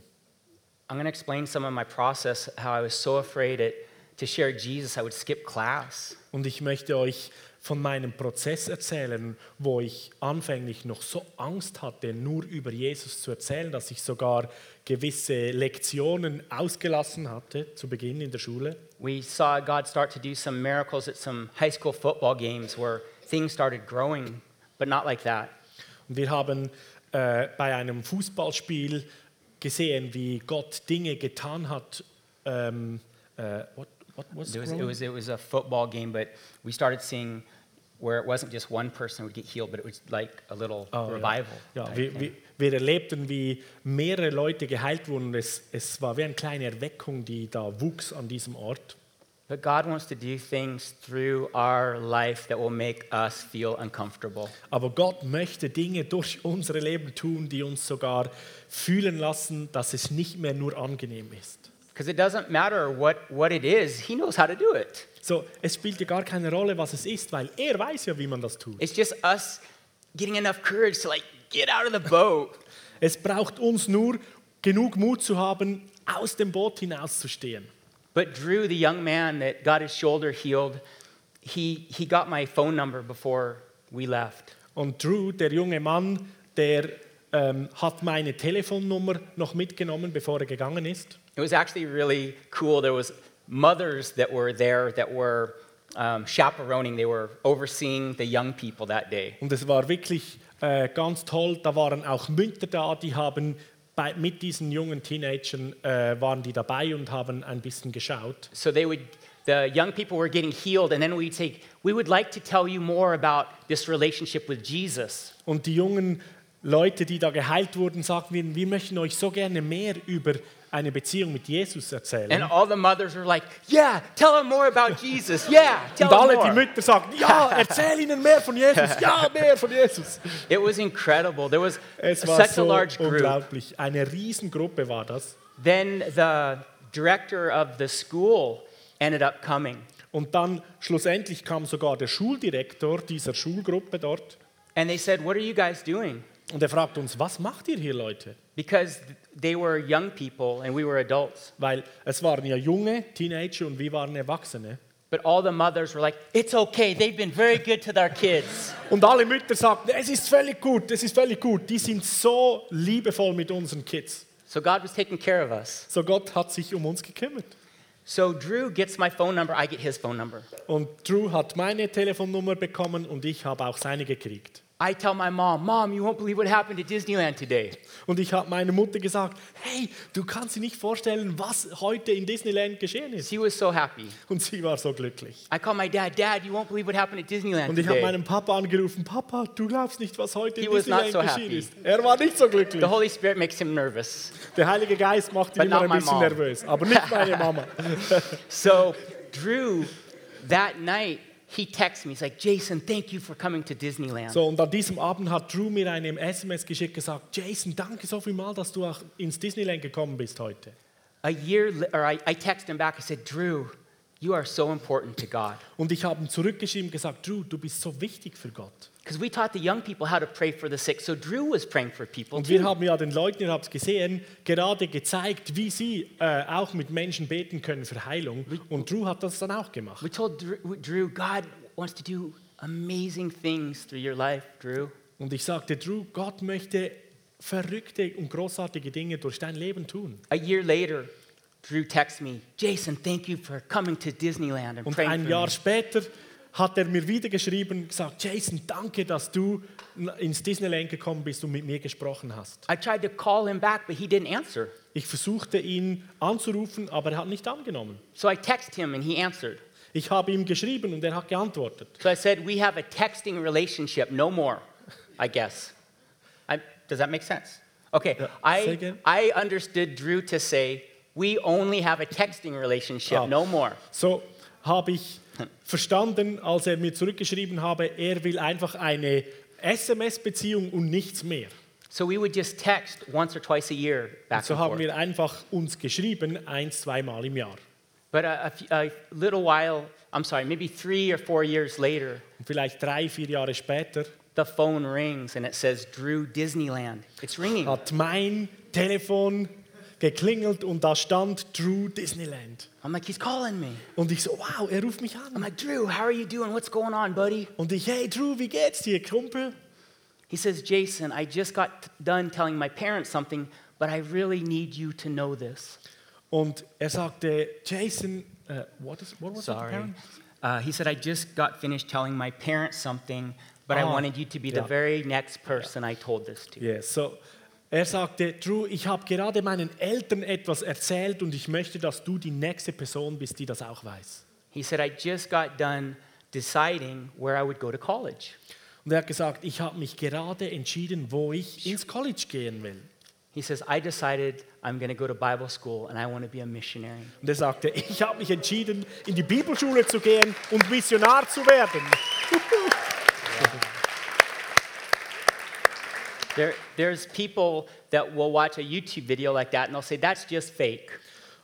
I'm going to explain some of my process, how I was so afraid it, to share Jesus, I would skip class. Und ich möchte euch von meinem Prozess erzählen, wo ich anfänglich noch so Angst hatte, nur über Jesus zu erzählen, dass ich sogar gewisse Lektionen ausgelassen hatte zu Beginn in der Schule. We saw God start to do some miracles at some high school football games where things started growing, but not like that. Und wir haben äh, bei einem Fußballspiel gesehen, wie Gott Dinge getan hat. Ähm, äh, what, what was It was, it, was, it was a football game, but we started seeing where it wasn't just one person would get healed, but it was like a little Oh, ja. revival. Ja, type wir, wir, wir erlebten, wie mehrere Leute geheilt wurden. Es, es war wie eine kleine Erweckung, die da wuchs an diesem Ort. But God wants to do things through our life that will make us feel uncomfortable. Aber Gott möchte Dinge durch unsere Leben tun, die uns sogar fühlen lassen, dass es nicht mehr nur angenehm ist. Because it doesn't matter what, what it is, He knows how to do it. So, es spielt ja gar keine Rolle, was es ist, weil er weiß ja, wie man das tut. It's just us getting enough courage to like get out of the boat. <laughs> Es braucht uns nur genug Mut zu haben, aus dem Boot hinauszustehen. But Drew, the young man that got his shoulder healed, he, he got my phone number before we left. Und Drew, der junge Mann, der ähm, hat meine Telefonnummer noch mitgenommen, bevor er gegangen ist. It was actually really cool. There was mothers that were there that were um, chaperoning. They were overseeing the young people that day. Und es war wirklich äh, ganz toll. Da waren auch Mütter da, die haben bei, mit diesen jungen Teenagern äh, waren die dabei und haben ein bisschen geschaut. So they would, the young people were getting healed, and then we'd say, we would like to tell you more about this relationship with Jesus. Und die jungen Leute, die da geheilt wurden, sagten, wir, wir möchten euch so gerne mehr über eine Beziehung mit Jesus erzählen. And all the mothers were like, yeah, tell them more about <laughs> Jesus. Yeah, tell und alle them die. Mütter sagten, ja, <laughs> erzähl ihnen mehr von Jesus, ja, <laughs> mehr von Jesus. It was incredible. There was Es war such a so large group. unglaublich. Eine Riesengruppe war das. Then the director of the school ended up coming. Und dann schlussendlich kam sogar der Schuldirektor dieser Schulgruppe dort And they said, What are you guys doing? und er fragte uns, was macht ihr hier Leute? Because they were young people and we were adults. Weil es waren ja junge Teenager und wir waren Erwachsene. But all the mothers were like, It's okay. They've been very good to their kids. <laughs> Und alle Mütter sagten, es ist völlig gut, es ist völlig gut. Die sind so liebevoll mit unseren Kids. So God was taking care of us. So Gott hat sich um uns gekümmert. So Drew gets my phone number, I get his phone number. Und Drew hat meine Telefonnummer bekommen und ich habe auch seine gekriegt. I tell my mom, Mom, you won't believe what happened at Disneyland today. Und ich habe meiner Mutter gesagt, hey, du kannst dir nicht vorstellen, was heute in Disneyland geschehen ist. She was so happy. Und sie war so glücklich. I call my dad, Dad, you won't believe what happened at Disneyland Und ich habe today. meinen Papa angerufen, Papa, du glaubst nicht, was heute in He was not Disneyland so geschehen happy. ist. Er war nicht so glücklich. The Holy Spirit makes him nervous. Der Heilige Geist macht ihn But immer not ein my bisschen mom. nervös, aber nicht meine <laughs> Mama. So Drew, that night, he texts me. He's like, Jason, thank you for coming to Disneyland. So, und an diesem Abend hat Drew mir eine SMS geschickt gesagt, Jason, danke so viel mal, dass du auch ins Disneyland gekommen bist heute. A year, or I, I texted him back. I said, Drew, you are so important to God. Und ich habe ihm zurückgeschrieben gesagt, Drew, du bist so wichtig für Gott. Because we taught the young people how to pray for the sick. So Drew was praying for people Und wir too. haben ja den Leuten, ihr habt es gesehen, gerade gezeigt, wie sie äh, auch mit Menschen beten können für Heilung. Und Drew hat das dann auch gemacht. We told Drew, God wants to do amazing things through your life, Drew. Und ich sagte, Drew, Gott möchte verrückte und großartige Dinge durch dein Leben tun. A year later, Drew texts me, Jason, thank you for coming to Disneyland and Und praying ein Jahr me. später hat er mir wieder geschrieben und gesagt, Jason, danke, dass du ins Disneyland gekommen bist und mit mir gesprochen hast. I tried to call him back, but he didn't answer. Ich versuchte ihn anzurufen, aber er hat nicht angenommen. So I texted him and he answered. Ich habe ihm geschrieben und er hat geantwortet. So I said, We have a texting relationship, no more, I guess. I, does that make sense? Okay, I. I understood Drew to say, We only have a texting relationship, Ah. no more. So habe ich verstanden, als er mir zurückgeschrieben habe, er will einfach eine SMS-Beziehung und nichts mehr. So we would just text once or twice a year back So and haben forth. wir einfach uns geschrieben, eins, zweimal im Jahr. But a, a a little while, I'm sorry, maybe three or four years later, Und vielleicht drei, vier Jahre später the phone rings and it says Drew Disneyland. It's ringing. hat mein Telefon geklingelt und da stand Drew Disneyland. I'm like, he's calling me. Und ich so, wow, er ruft mich an. I'm like, Drew, how are you doing? What's going on, buddy? Und ich, hey Drew, wie geht's dir, Kumpel? He says, Jason, I just got done telling my parents something, but I really need you to know this. Und er sagte, Jason, uh, what, is, what was it, Sorry. Karen? Uh, he said, I just got finished telling my parents something, but I Ah, wanted you to be the very next person I told this to. Yes, so, er sagte, Drew, ich habe gerade meinen Eltern etwas erzählt und ich möchte, dass du die nächste Person bist, die das auch weiß. He said, I just got done deciding where I would go to college. Und er hat gesagt, ich habe mich gerade entschieden, wo ich ins College gehen will. He says, I decided I'm going to go to Bible school and I want to be a missionary. Und er sagte, ich habe mich entschieden, in die Bibelschule zu gehen und Missionar zu werden. <laughs> There, there's people that will watch a YouTube video like that and they'll say, that's just fake.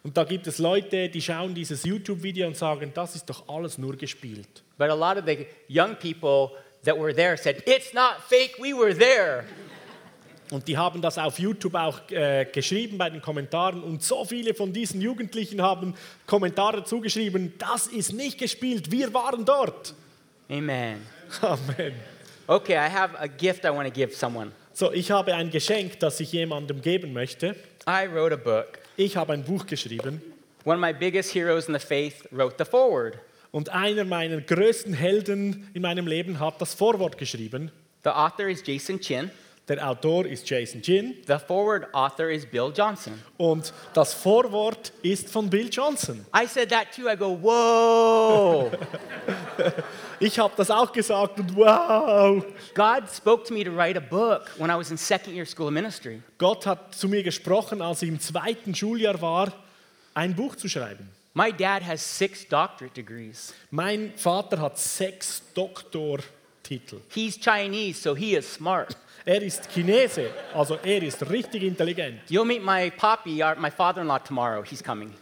Und da gibt es Leute, die schauen dieses YouTube-Video und sagen, das ist doch alles nur gespielt. But a lot of the young people that were there said, it's not fake, we were there. Und die haben das auf YouTube auch äh, geschrieben bei den Kommentaren. Und so viele von diesen Jugendlichen haben Kommentare zugeschrieben, das ist nicht gespielt, wir waren dort. Amen. <laughs> Amen. Okay, I have a gift I want to give someone. So, ich habe ein Geschenk, das ich jemandem geben möchte. I wrote a book. Ich habe ein Buch geschrieben One of my biggest heroes in the faith wrote the foreword. und einer meiner größten Helden in meinem Leben hat das Vorwort geschrieben. The author is Jason Chin. Der Autor ist Jason Jin The forward author is Bill Johnson. und das Vorwort ist von Bill Johnson. I said that too. I go, whoa. <laughs> Ich habe das auch gesagt und wow, God spoke to me to write a book when I was in second year school of ministry. Gott hat zu mir gesprochen, als ich im zweiten Schuljahr war, ein Buch zu schreiben. My dad has six doctorate degrees. Mein Vater hat sechs Doktortitel. He's Chinese, so he is smart. Er ist Chinese, also er ist richtig intelligent. You'll meet my our, my father-in-law, tomorrow. He's coming.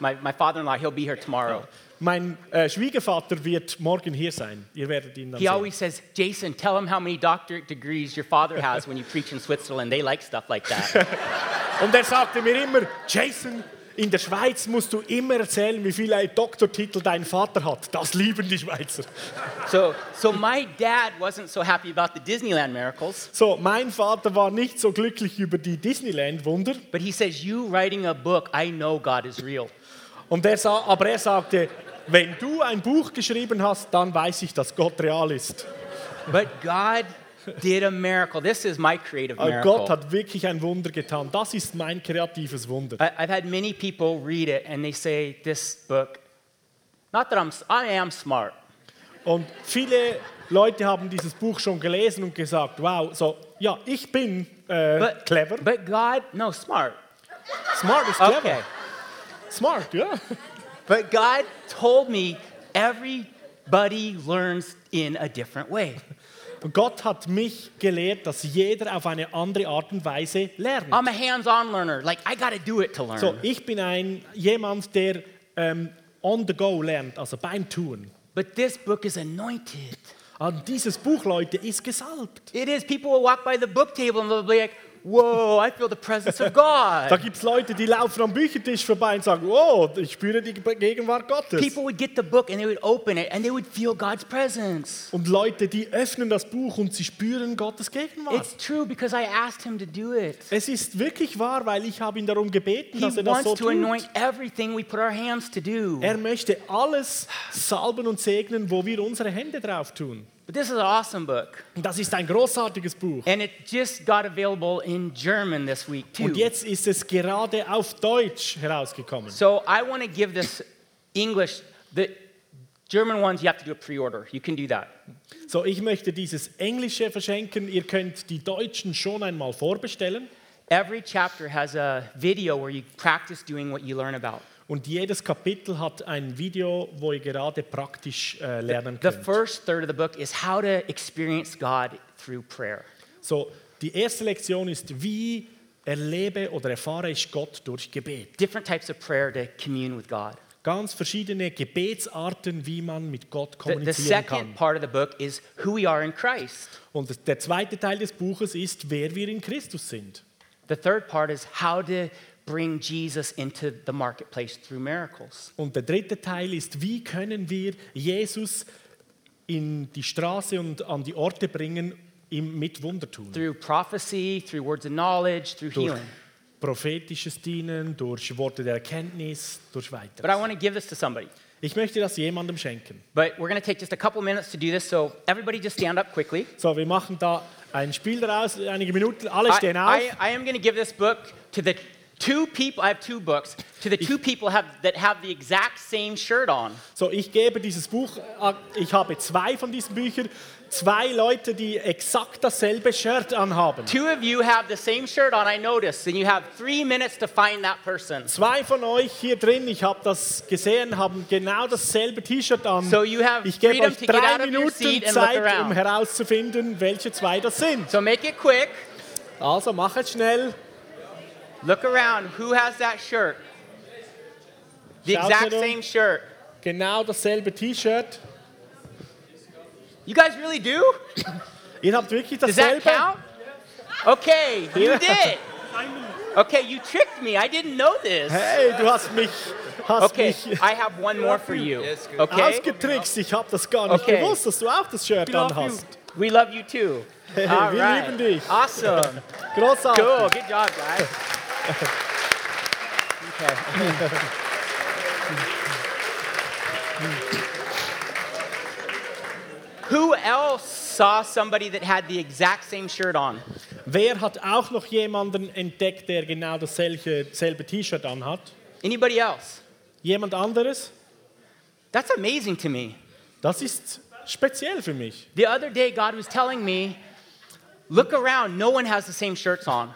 My, my father-in-law, he'll be here tomorrow. Mein äh, Schwiegervater wird morgen hier sein. Ihr werdet ihn dann He sehen. always says, Jason, tell him how many doctorate degrees your father has when you preach in Switzerland. They like stuff like that. <laughs> Und er sagte mir immer, Jason, in der Schweiz musst du immer erzählen, wie viele Doktortitel dein Vater hat. Das lieben die Schweizer. so, so my dad wasn't so happy about the Disneyland miracles, So, mein Vater war nicht so glücklich über die Disneyland-Wunder. but he says, you writing a book, I know God is real. Und er sa aber er sagte, wenn du ein Buch geschrieben hast, dann weiß ich, dass Gott real ist. But God did a miracle. This is my creative oh, miracle. Gott hat wirklich ein Wunder getan. Das ist mein kreatives Wunder. I, I've had many people read it and they say, this book, not that I'm, I am smart, Und viele Leute haben dieses Buch schon gelesen und gesagt, wow, so, ja, ich bin äh, but, clever. but God, no, smart. Smart ist clever. Okay. Smart, ja. But God told me everybody learns in a different way. Gott hat mich gelehrt, dass jeder auf eine andere Art und Weise lernt. I'm a hands-on learner. Like I got to do it to learn. So, ich bin ein jemand, der ähm, on the go lernt, also beim Tun. but this book is anointed. Und dieses Buch, Leute, ist gesalbt. It is. People will walk by the book table and they'll be like, whoa, I feel the presence of Da God. gibt es Leute, die laufen am Büchertisch vorbei und sagen, oh, ich spüre die Gegenwart Gottes. People would get the book and they would open it and they would feel God's presence. Und Leute, die öffnen das Buch und sie spüren Gottes Gegenwart. It's true because I asked him to do it. Es ist wirklich wahr, weil ich habe ihn darum gebeten, He dass er das wants so to tut. anoint everything we put our hands to do. Er möchte alles salben und segnen, wo wir unsere Hände drauf tun. But this is an awesome book. Das ist ein großartiges Buch. And it just got available in German this week too. Und jetzt ist es gerade auf Deutsch herausgekommen. So I want to give this English, the German ones, you have to do a pre-order. You can do that. So, ich möchte dieses Englische verschenken. Ihr könnt die Deutschen schon einmal vorbestellen. Every chapter has a video where you practice doing what you learn about. Und jedes Kapitel hat ein Video, wo ihr gerade praktisch äh, lernen The könnt. first third of the book is how to experience God through prayer. So, die erste Lektion ist, wie erlebe oder erfahre ich Gott durch Gebet. Different types of prayer to commune with God. Ganz verschiedene Gebetsarten, wie man mit Gott The, the kommunizieren kann. second part of the book is who we are in Christ. Und der zweite Teil des Buches ist, wer wir in Christus sind. The third part is how to bring Jesus into the marketplace through miracles. Und der dritte Teil ist, wie können wir Jesus in die Straße und an die Orte bringen, ihm mit Wunder tun. Through prophecy, through words of knowledge, through Durch healing. prophetisches Dienen, durch Worte der Erkenntnis, durch But I weiteres. want to give this to somebody. Ich möchte das jemandem schenken. But we're going to take just a couple minutes to do this, so everybody just stand up quickly. So, wir machen da ein Spiel daraus, einige Minuten, alle I, stehen auf. I, I am going to give this book to the two people, I have two books, to the two people have, that have the exact same shirt on. So, ich gebe dieses Buch, äh, ich habe zwei von diesen Büchern, zwei Leute, die exakt dasselbe Shirt anhaben. Two of you have the same shirt on, I noticed, and you have three minutes to find that person. Zwei von euch hier drin, ich habe das gesehen, haben genau dasselbe T-Shirt an. So you have ich gebe euch drei Minuten Zeit, um herauszufinden, welche zwei das sind. So make it quick. Also mach es schnell. Look around. Who has that shirt? The Shout exact to them. same shirt. Genau dasselbe T-Shirt. You guys really do? <coughs> Ihr habt wirklich Does that count? Okay, you did. Okay, you tricked me. I didn't know this. Hey, du hast mich, hast Okay, mich I have one more for you. Okay? ausgetrickst. Ich habe das gar nicht Okay. gewusst, dass du auch das Shirt We love you. anhast. We love you too. Hey, All wir right. lieben dich. Awesome. Großartig. Cool. Good job, guys. Who else saw somebody that had the exact same shirt on? Wer hat auch noch jemanden entdeckt, der genau dasselbe selbe T-Shirt anhat? Anybody else? Jemand anderes? That's amazing to me. Das ist speziell für mich. The other day, God was telling me, look around, no one has the same shirts on.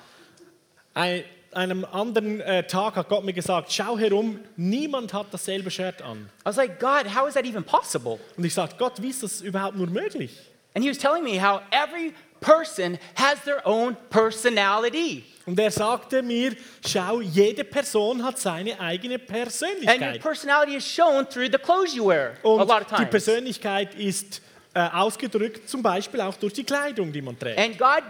Ein, einem anderen äh, Tag hat Gott mir gesagt, schau herum, niemand hat dasselbe Shirt an. I was like, God, how is that even possible? Und ich sagte, Gott, wie ist das überhaupt nur möglich? And he was telling me how every person has their own personality. Und er sagte mir, schau, jede Person hat seine eigene And your Persönlichkeit. personality is shown through the clothes you wear a Und lot of die times. Persönlichkeit ist äh, ausgedrückt zum Beispiel auch durch die Kleidung, die man trägt. And God,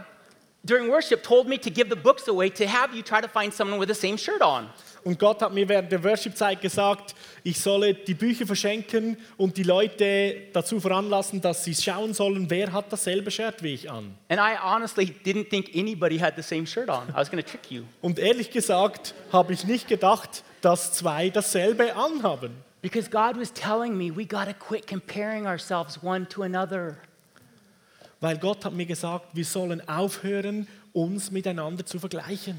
during worship, told me to give the books away to have you try to find someone with the same shirt on. Und Gott hat mir während der Worship-Zeit gesagt, ich solle die Bücher verschenken und die Leute dazu veranlassen, dass sie schauen sollen, wer hat dasselbe Shirt wie ich an. And I honestly didn't think anybody had the same shirt on. I was going to trick you. Und ehrlich gesagt habe ich nicht gedacht, dass zwei dasselbe anhaben. Because God was telling me we got to quit comparing ourselves one to another. Weil Gott hat mir gesagt, wir sollen aufhören, uns miteinander zu vergleichen.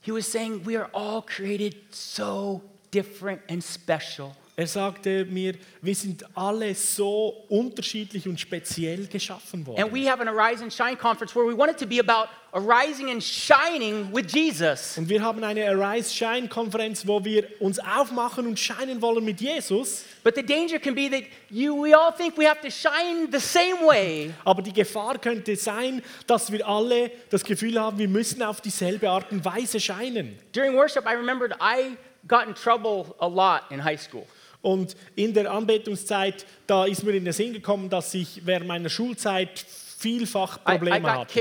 He was saying we are all created so different and special. Er sagte mir, wir sind alle so unterschiedlich und speziell geschaffen And worden. we have an Arise and Shine conference where we want it to be about arising and shining with Jesus. Und wir haben eine Arise Shine Konferenz, wo wir uns aufmachen und scheinen wollen mit Jesus. But the danger can be that you, we all think we have to shine the same way. Aber die Gefahr könnte sein, dass wir alle das Gefühl haben, wir müssen auf dieselbe Art und Weise scheinen. During worship, I remembered I got in trouble a lot in high school. Und in der Anbetungszeit, da ist mir in den Sinn gekommen, dass ich während meiner Schulzeit vielfach Probleme hatte.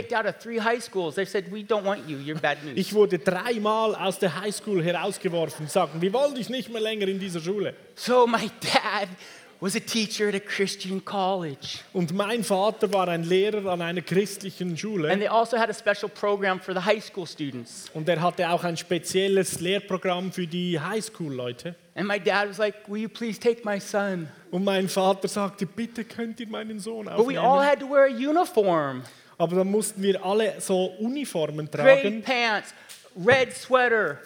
Ich wurde dreimal aus der Highschool herausgeworfen, sagten, wir wollen dich nicht mehr länger in dieser Schule. So my <laughs> dad was a teacher at a Christian college. Und mein Vater war ein Lehrer an einer christlichen Schule. And they also had a special program for the high school students. und er hatte auch ein spezielles Lehrprogramm für die Highschool-Leute. And my dad was like, Will you please take my son? Und mein Vater sagte, bitte könnt ihr meinen Sohn aufnehmen. But we all had to wear a uniform Aber dann mussten wir alle so Uniformen tragen. gray pants, red sweater,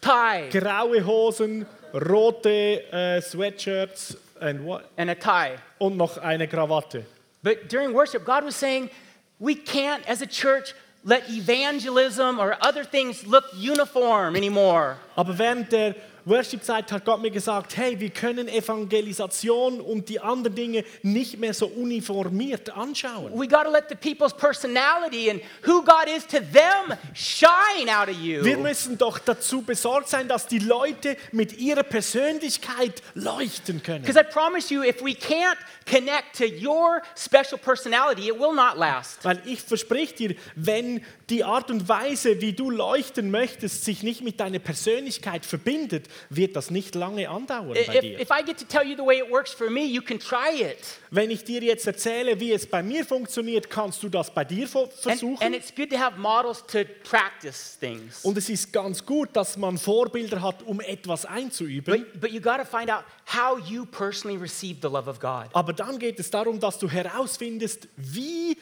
tie, Graue Hosen, rote äh, Sweatshirts and what? and a tie. und noch eine Krawatte. But during worship, God was saying, We can't, as a church, let evangelism or other things look uniform anymore. Aber während der Worship-Zeit hat Gott mir gesagt, hey, wir können Evangelisation und die anderen Dinge nicht mehr so uniformiert anschauen. We got to let the people's personality and who God is to them shine out of you. Wir müssen doch dazu besorgt sein, dass die Leute mit ihrer Persönlichkeit leuchten können. Because I promise you, if we can't connect to your special personality, it will not last. Weil ich versprich dir, wenn die Art und Weise, wie du leuchten möchtest, sich nicht mit deiner Persönlichkeit verbindet, wird das nicht lange andauern bei If, dir. if I get to tell you the way it works for me, you can try it. Wenn ich dir jetzt erzähle, wie es bei mir funktioniert, kannst du das bei dir vo- And, versuchen. and it's good to have models to practice things. Und es ist ganz gut, dass man Vorbilder hat, um etwas einzuüben. But, but you got to find out how you personally receive the love of God. Aber dann geht es darum, dass du herausfindest, wie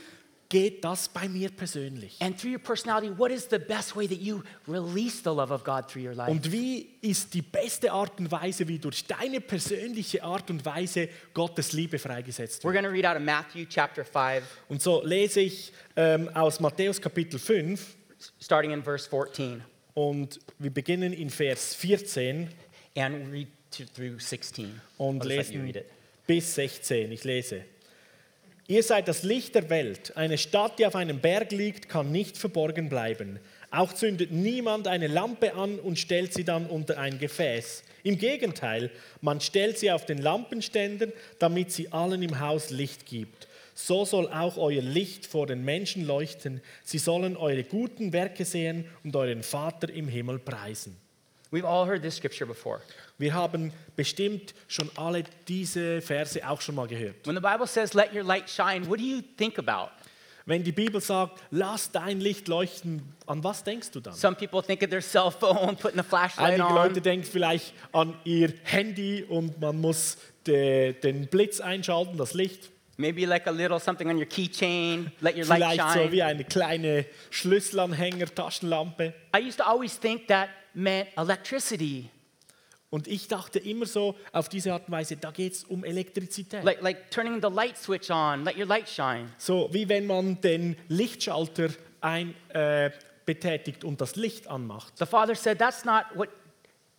geht das bei mir persönlich? And through your personality, what is the best way that you release the love of God through your life? Und wie ist die beste Art und Weise, wie durch deine persönliche Art und Weise Gottes Liebe freigesetzt We're wird? going to read out of Matthew chapter 5, Und so lese ich ähm, aus Matthäus Kapitel 5 starting in verse 14, und wir beginnen in Vers 14 and read to, through 16. und I'll lesen. Bis 16. Ich lese. Ihr seid das Licht der Welt. Eine Stadt, die auf einem Berg liegt, kann nicht verborgen bleiben. Auch zündet niemand eine Lampe an und stellt sie dann unter ein Gefäß. Im Gegenteil, man stellt sie auf den Lampenständer, damit sie allen im Haus Licht gibt. So soll auch euer Licht vor den Menschen leuchten. Sie sollen eure guten Werke sehen und euren Vater im Himmel preisen. We've all heard this scripture before. Wir haben bestimmt schon alle diese Verse auch schon mal gehört. When the Bible says, let your light shine, what do you think about? Wenn die Bibel sagt, lass dein Licht leuchten, an was denkst du dann? Some people think of their cell phone, <laughs> putting a flashlight Einige on. Leute denken vielleicht an ihr Handy und man muss de, den Blitz einschalten, das Licht. Maybe like a little something on your keychain, let your light Vielleicht so shine. wie eine kleine Schlüsselanhänger, Taschenlampe. I used to always think that meant electricity, Und ich dachte immer so, auf diese Art und Weise, da geht es um Elektrizität. like, like turning the light switch on, let your light shine. So wie wenn man den Lichtschalter ein, äh, betätigt und das Licht anmacht. The father said, that's not what,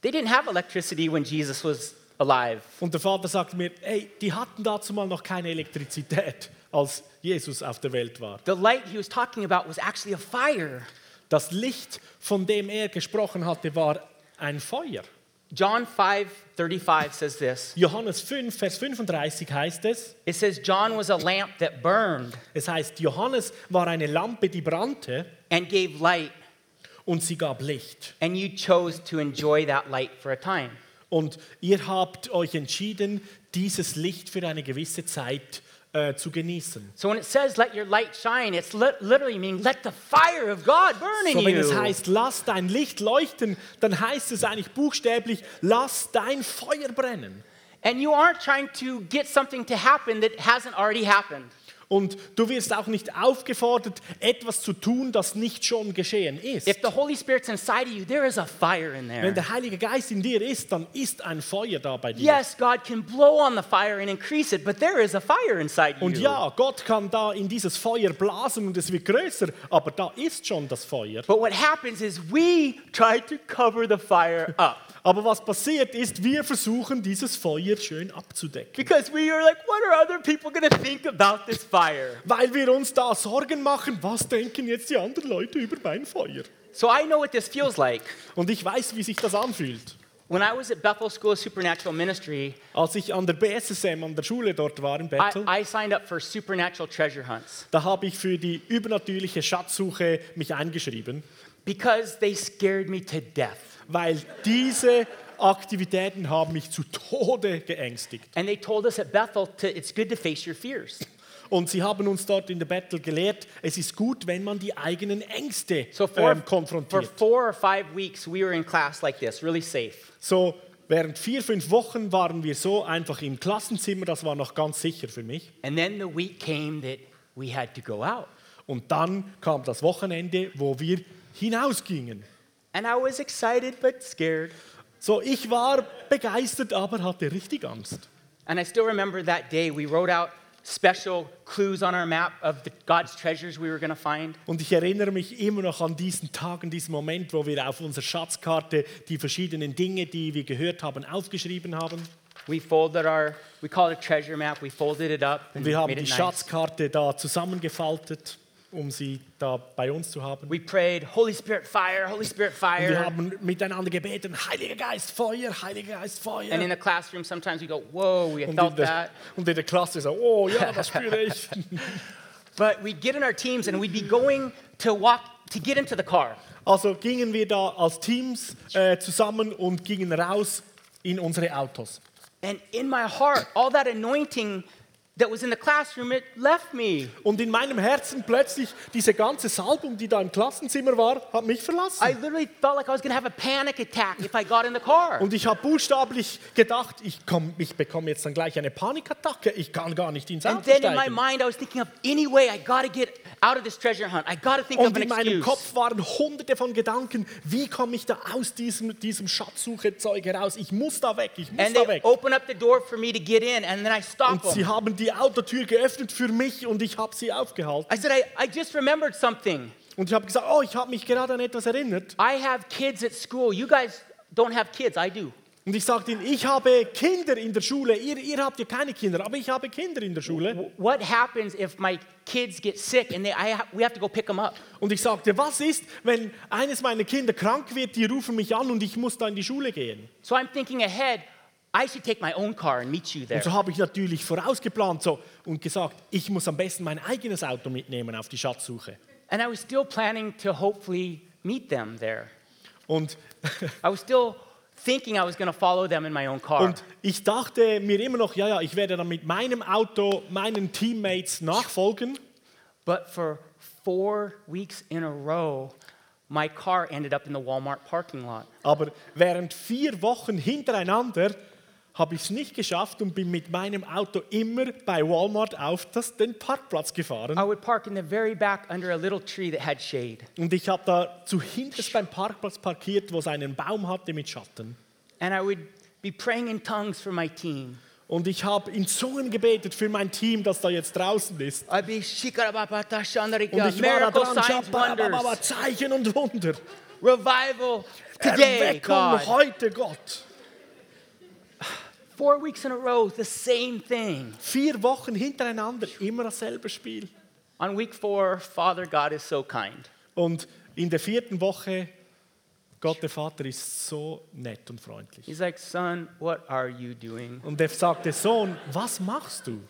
they didn't have electricity when Jesus was alive. Und der Vater sagt mir, hey, die hatten dazu mal noch keine Elektrizität, als Jesus auf der Welt war. The light he was talking about was actually a fire. Das Licht, von dem er gesprochen hatte, war ein Feuer. John 5:35 says this. Johannes 5, Vers 35 heißt es, It says John was a lamp that burned es heißt, Johannes war eine Lampe, die brannte and gave light, und sie gab Licht. and you chose to enjoy that light for a time. Und ihr habt euch entschieden, dieses Licht für eine gewisse Zeit Uh, äh, zu genießen. So when it says let your light shine, it's li- literally meaning let the fire of God burn in So, wenn es you. heißt, lass dein Licht leuchten, dann heißt es eigentlich buchstäblich, lass dein Feuer brennen. And you aren't trying to get something to happen that hasn't already happened. Und du wirst auch nicht aufgefordert, etwas zu tun, das nicht schon geschehen ist. If the Holy Spirit's inside of you, there is a fire in Wenn der Heilige Geist in dir ist, dann ist ein Feuer da bei dir. Yes, God can blow on the fire and increase it, but there is a fire inside you. Und ja, Gott kann da in dieses Feuer blasen und es wird größer, aber da ist schon das Feuer. But what happens is we try to cover the fire up. Aber was passiert ist, wir versuchen dieses Feuer schön abzudecken. Because we are like, what are other people going to think about this fire? Weil wir uns da Sorgen machen, was denken jetzt die anderen Leute über mein Feuer? So I know what this feels like. Und ich weiß, wie sich das anfühlt. When I was at Bethel School of Supernatural Ministry, Als ich an der BSSM, an der Schule dort war in I, Bethel, I signed up for supernatural treasure hunts da habe ich für die übernatürliche Schatzsuche mich eingeschrieben, because they scared me to death. Weil diese Aktivitäten haben mich zu Tode geängstigt. And they told us at Bethel to, it's good to face your fears. Und sie haben uns dort in der Bethel gelehrt, es ist gut, wenn man die eigenen Ängste So for, ähm, for konfrontiert. four or five weeks, we were in class like this, really safe. So während vier, fünf Wochen waren wir so einfach im Klassenzimmer, das war noch ganz sicher für mich. And then the week came that we had to go out. Und dann kam das Wochenende, wo wir hinausgingen. And I was excited but scared. So, ich war begeistert, aber hatte richtig Angst. And I still remember that day we wrote out special clues on our map of the, God's treasures we were going to find. Und ich erinnere mich immer noch an diesen Tag, an diesen Moment, wo wir auf unserer Schatzkarte die verschiedenen Dinge, die wir gehört haben, aufgeschrieben haben. We folded our, we called it a treasure map, we folded it up Und wir haben die nice. Schatzkarte da zusammengefaltet, um sie da bei uns zu haben. We prayed, Holy Spirit fire, Holy Spirit fire. wir haben miteinander gebeten, Heiliger Geist, Feuer, Heiliger Geist, Feuer. And in the classroom, sometimes we go, whoa, we felt der, that. und in der Klasse so, oh ja, <laughs> das spüre ich. <laughs> But we'd get in our teams and we'd be going to walk, to get into the car. Also gingen wir da als Teams äh, zusammen und gingen raus in unsere Autos. And in my heart, all that anointing that was in the classroom, it left me. Und in meinem Herzen plötzlich diese ganze Salbung, die da im Klassenzimmer war, hat mich I verlassen. literally felt like I was going to have a panic attack if I got in the car. Und ich habe buchstäblich gedacht, ich, komm, ich bekomme jetzt dann gleich eine Panikattacke. Ich kann gar nicht ins And Auto then in my mind, I was thinking of any way I got to get out of this treasure hunt. I got to think of Und an in meinem excuse. Kopf waren hunderte von Gedanken, wie komme ich da aus diesem, diesem Schatzsuchezeug heraus? Ich muss da weg, ich muss And da they weg. opened up the door for me to get in, and then I stopped Und sie them. haben die Autotür geöffnet für mich und ich habe sie aufgehalten. I said, I, I just remembered something. Und ich habe gesagt, oh, ich habe mich gerade an etwas erinnert. I have kids at school. You guys don't have kids. I do. Und ich sagte ihnen, ich habe Kinder in der Schule. Ihr, ihr habt ja keine Kinder, aber ich habe Kinder in der Schule. What happens if my kids get sick and they, I we have to go pick them up? Und ich sagte, was ist, wenn eines meiner Kinder krank wird, die rufen mich an und ich muss da in die Schule gehen? So I'm thinking ahead. I should take my own car and meet you there. Und so habe ich natürlich vorausgeplant so, und gesagt, ich muss am besten mein eigenes Auto mitnehmen auf die Schatzsuche. And I was still planning to hopefully meet them there. Und, I was still thinking I was going to follow them in my own car. und ich dachte mir immer noch, ja, ja, ich werde dann mit meinem Auto meinen Teammates nachfolgen. But for four weeks in a row, my car ended up in the Walmart parking lot. Aber während vier Wochen hintereinander habe ich es nicht geschafft und bin mit meinem Auto immer bei Walmart auf das, den Parkplatz gefahren. I would park in the very back under a little tree that had shade. Und ich habe da zuhinterst beim Parkplatz parkiert, wo es einen Baum hatte mit Schatten. And I would be praying in tongues for my team. Und ich habe in Zungen gebetet für mein Team, das da jetzt draußen ist. Und ich war da dran, Zeichen und Wunder. revival today, Erweckung God. heute, Gott. Four weeks in a row, the same thing. Vier Wochen hintereinander, immer dasselbe Spiel. On week four, Father God is so kind. Und in der vierten Woche, Gott der Vater ist so nett und freundlich. He's like, son, what are you doing? Und er sagte, Sohn, was machst du?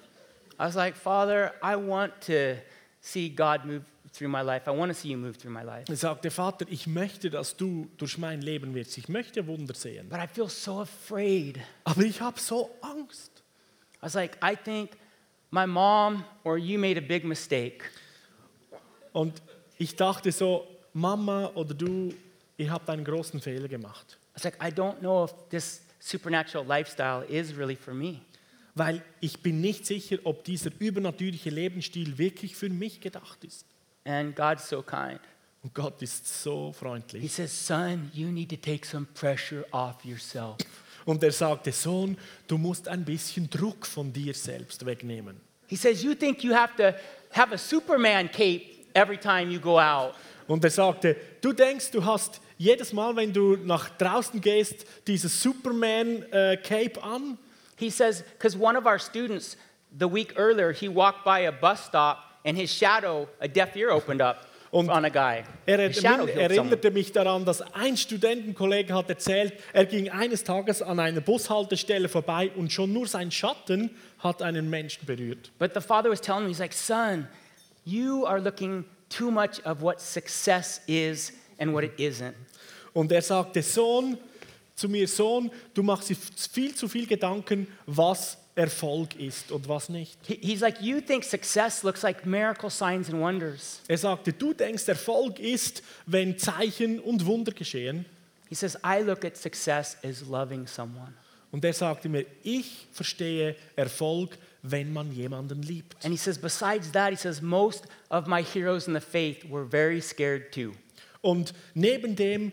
I was like, Father, I want to see God move through my life. I want to see you move through my life. Er sagte, Vater, ich möchte, dass du durch mein Leben wirst. Ich möchte Wunder sehen. But I feel so afraid. Aber ich habe so Angst. I was like, I think my mom or you made a big mistake. Und ich dachte so, Mama oder du, ihr habt einen großen Fehler gemacht. I was like, I don't know if this supernatural lifestyle is really for me. Weil ich bin nicht sicher, ob dieser übernatürliche Lebensstil wirklich für mich gedacht ist. And God's so kind. Und Gott ist so friendly. He says, Son, you need to take some pressure off yourself. <laughs> Und er sagte, Sohn, du musst ein bisschen Druck von dir selbst wegnehmen. He says, You think you have to have a Superman cape every time you go out. Und er sagte, du denkst, du hast jedes Mal, wenn du nach draußen gehst, dieses Superman-Cape an. He says, because one of our students, the week earlier, he walked by a bus stop and his shadow, a deaf ear, opened up. Und on a guy. Er His shadow erinnerte, mich daran, dass ein Studentenkollege hat erzählt, er ging eines Tages an einer Bushaltestelle vorbei und schon nur sein Schatten hat einen Menschen berührt. But the father was telling me, he's like, son, you are looking too much of what success is and what it isn't. Und er sagte, Sohn, zu mir, Sohn, du machst viel zu viel Gedanken, was Erfolg ist und was nicht. He- He's like, you think success looks like miracle signs and wonders. Er sagte, du denkst, Erfolg ist, wenn Zeichen und Wunder geschehen. He says, I look at success as loving someone. Und er sagte mir, ich verstehe Erfolg, wenn man jemanden liebt. And he says, besides that, he says, most of my heroes in the faith were very scared too. Und neben dem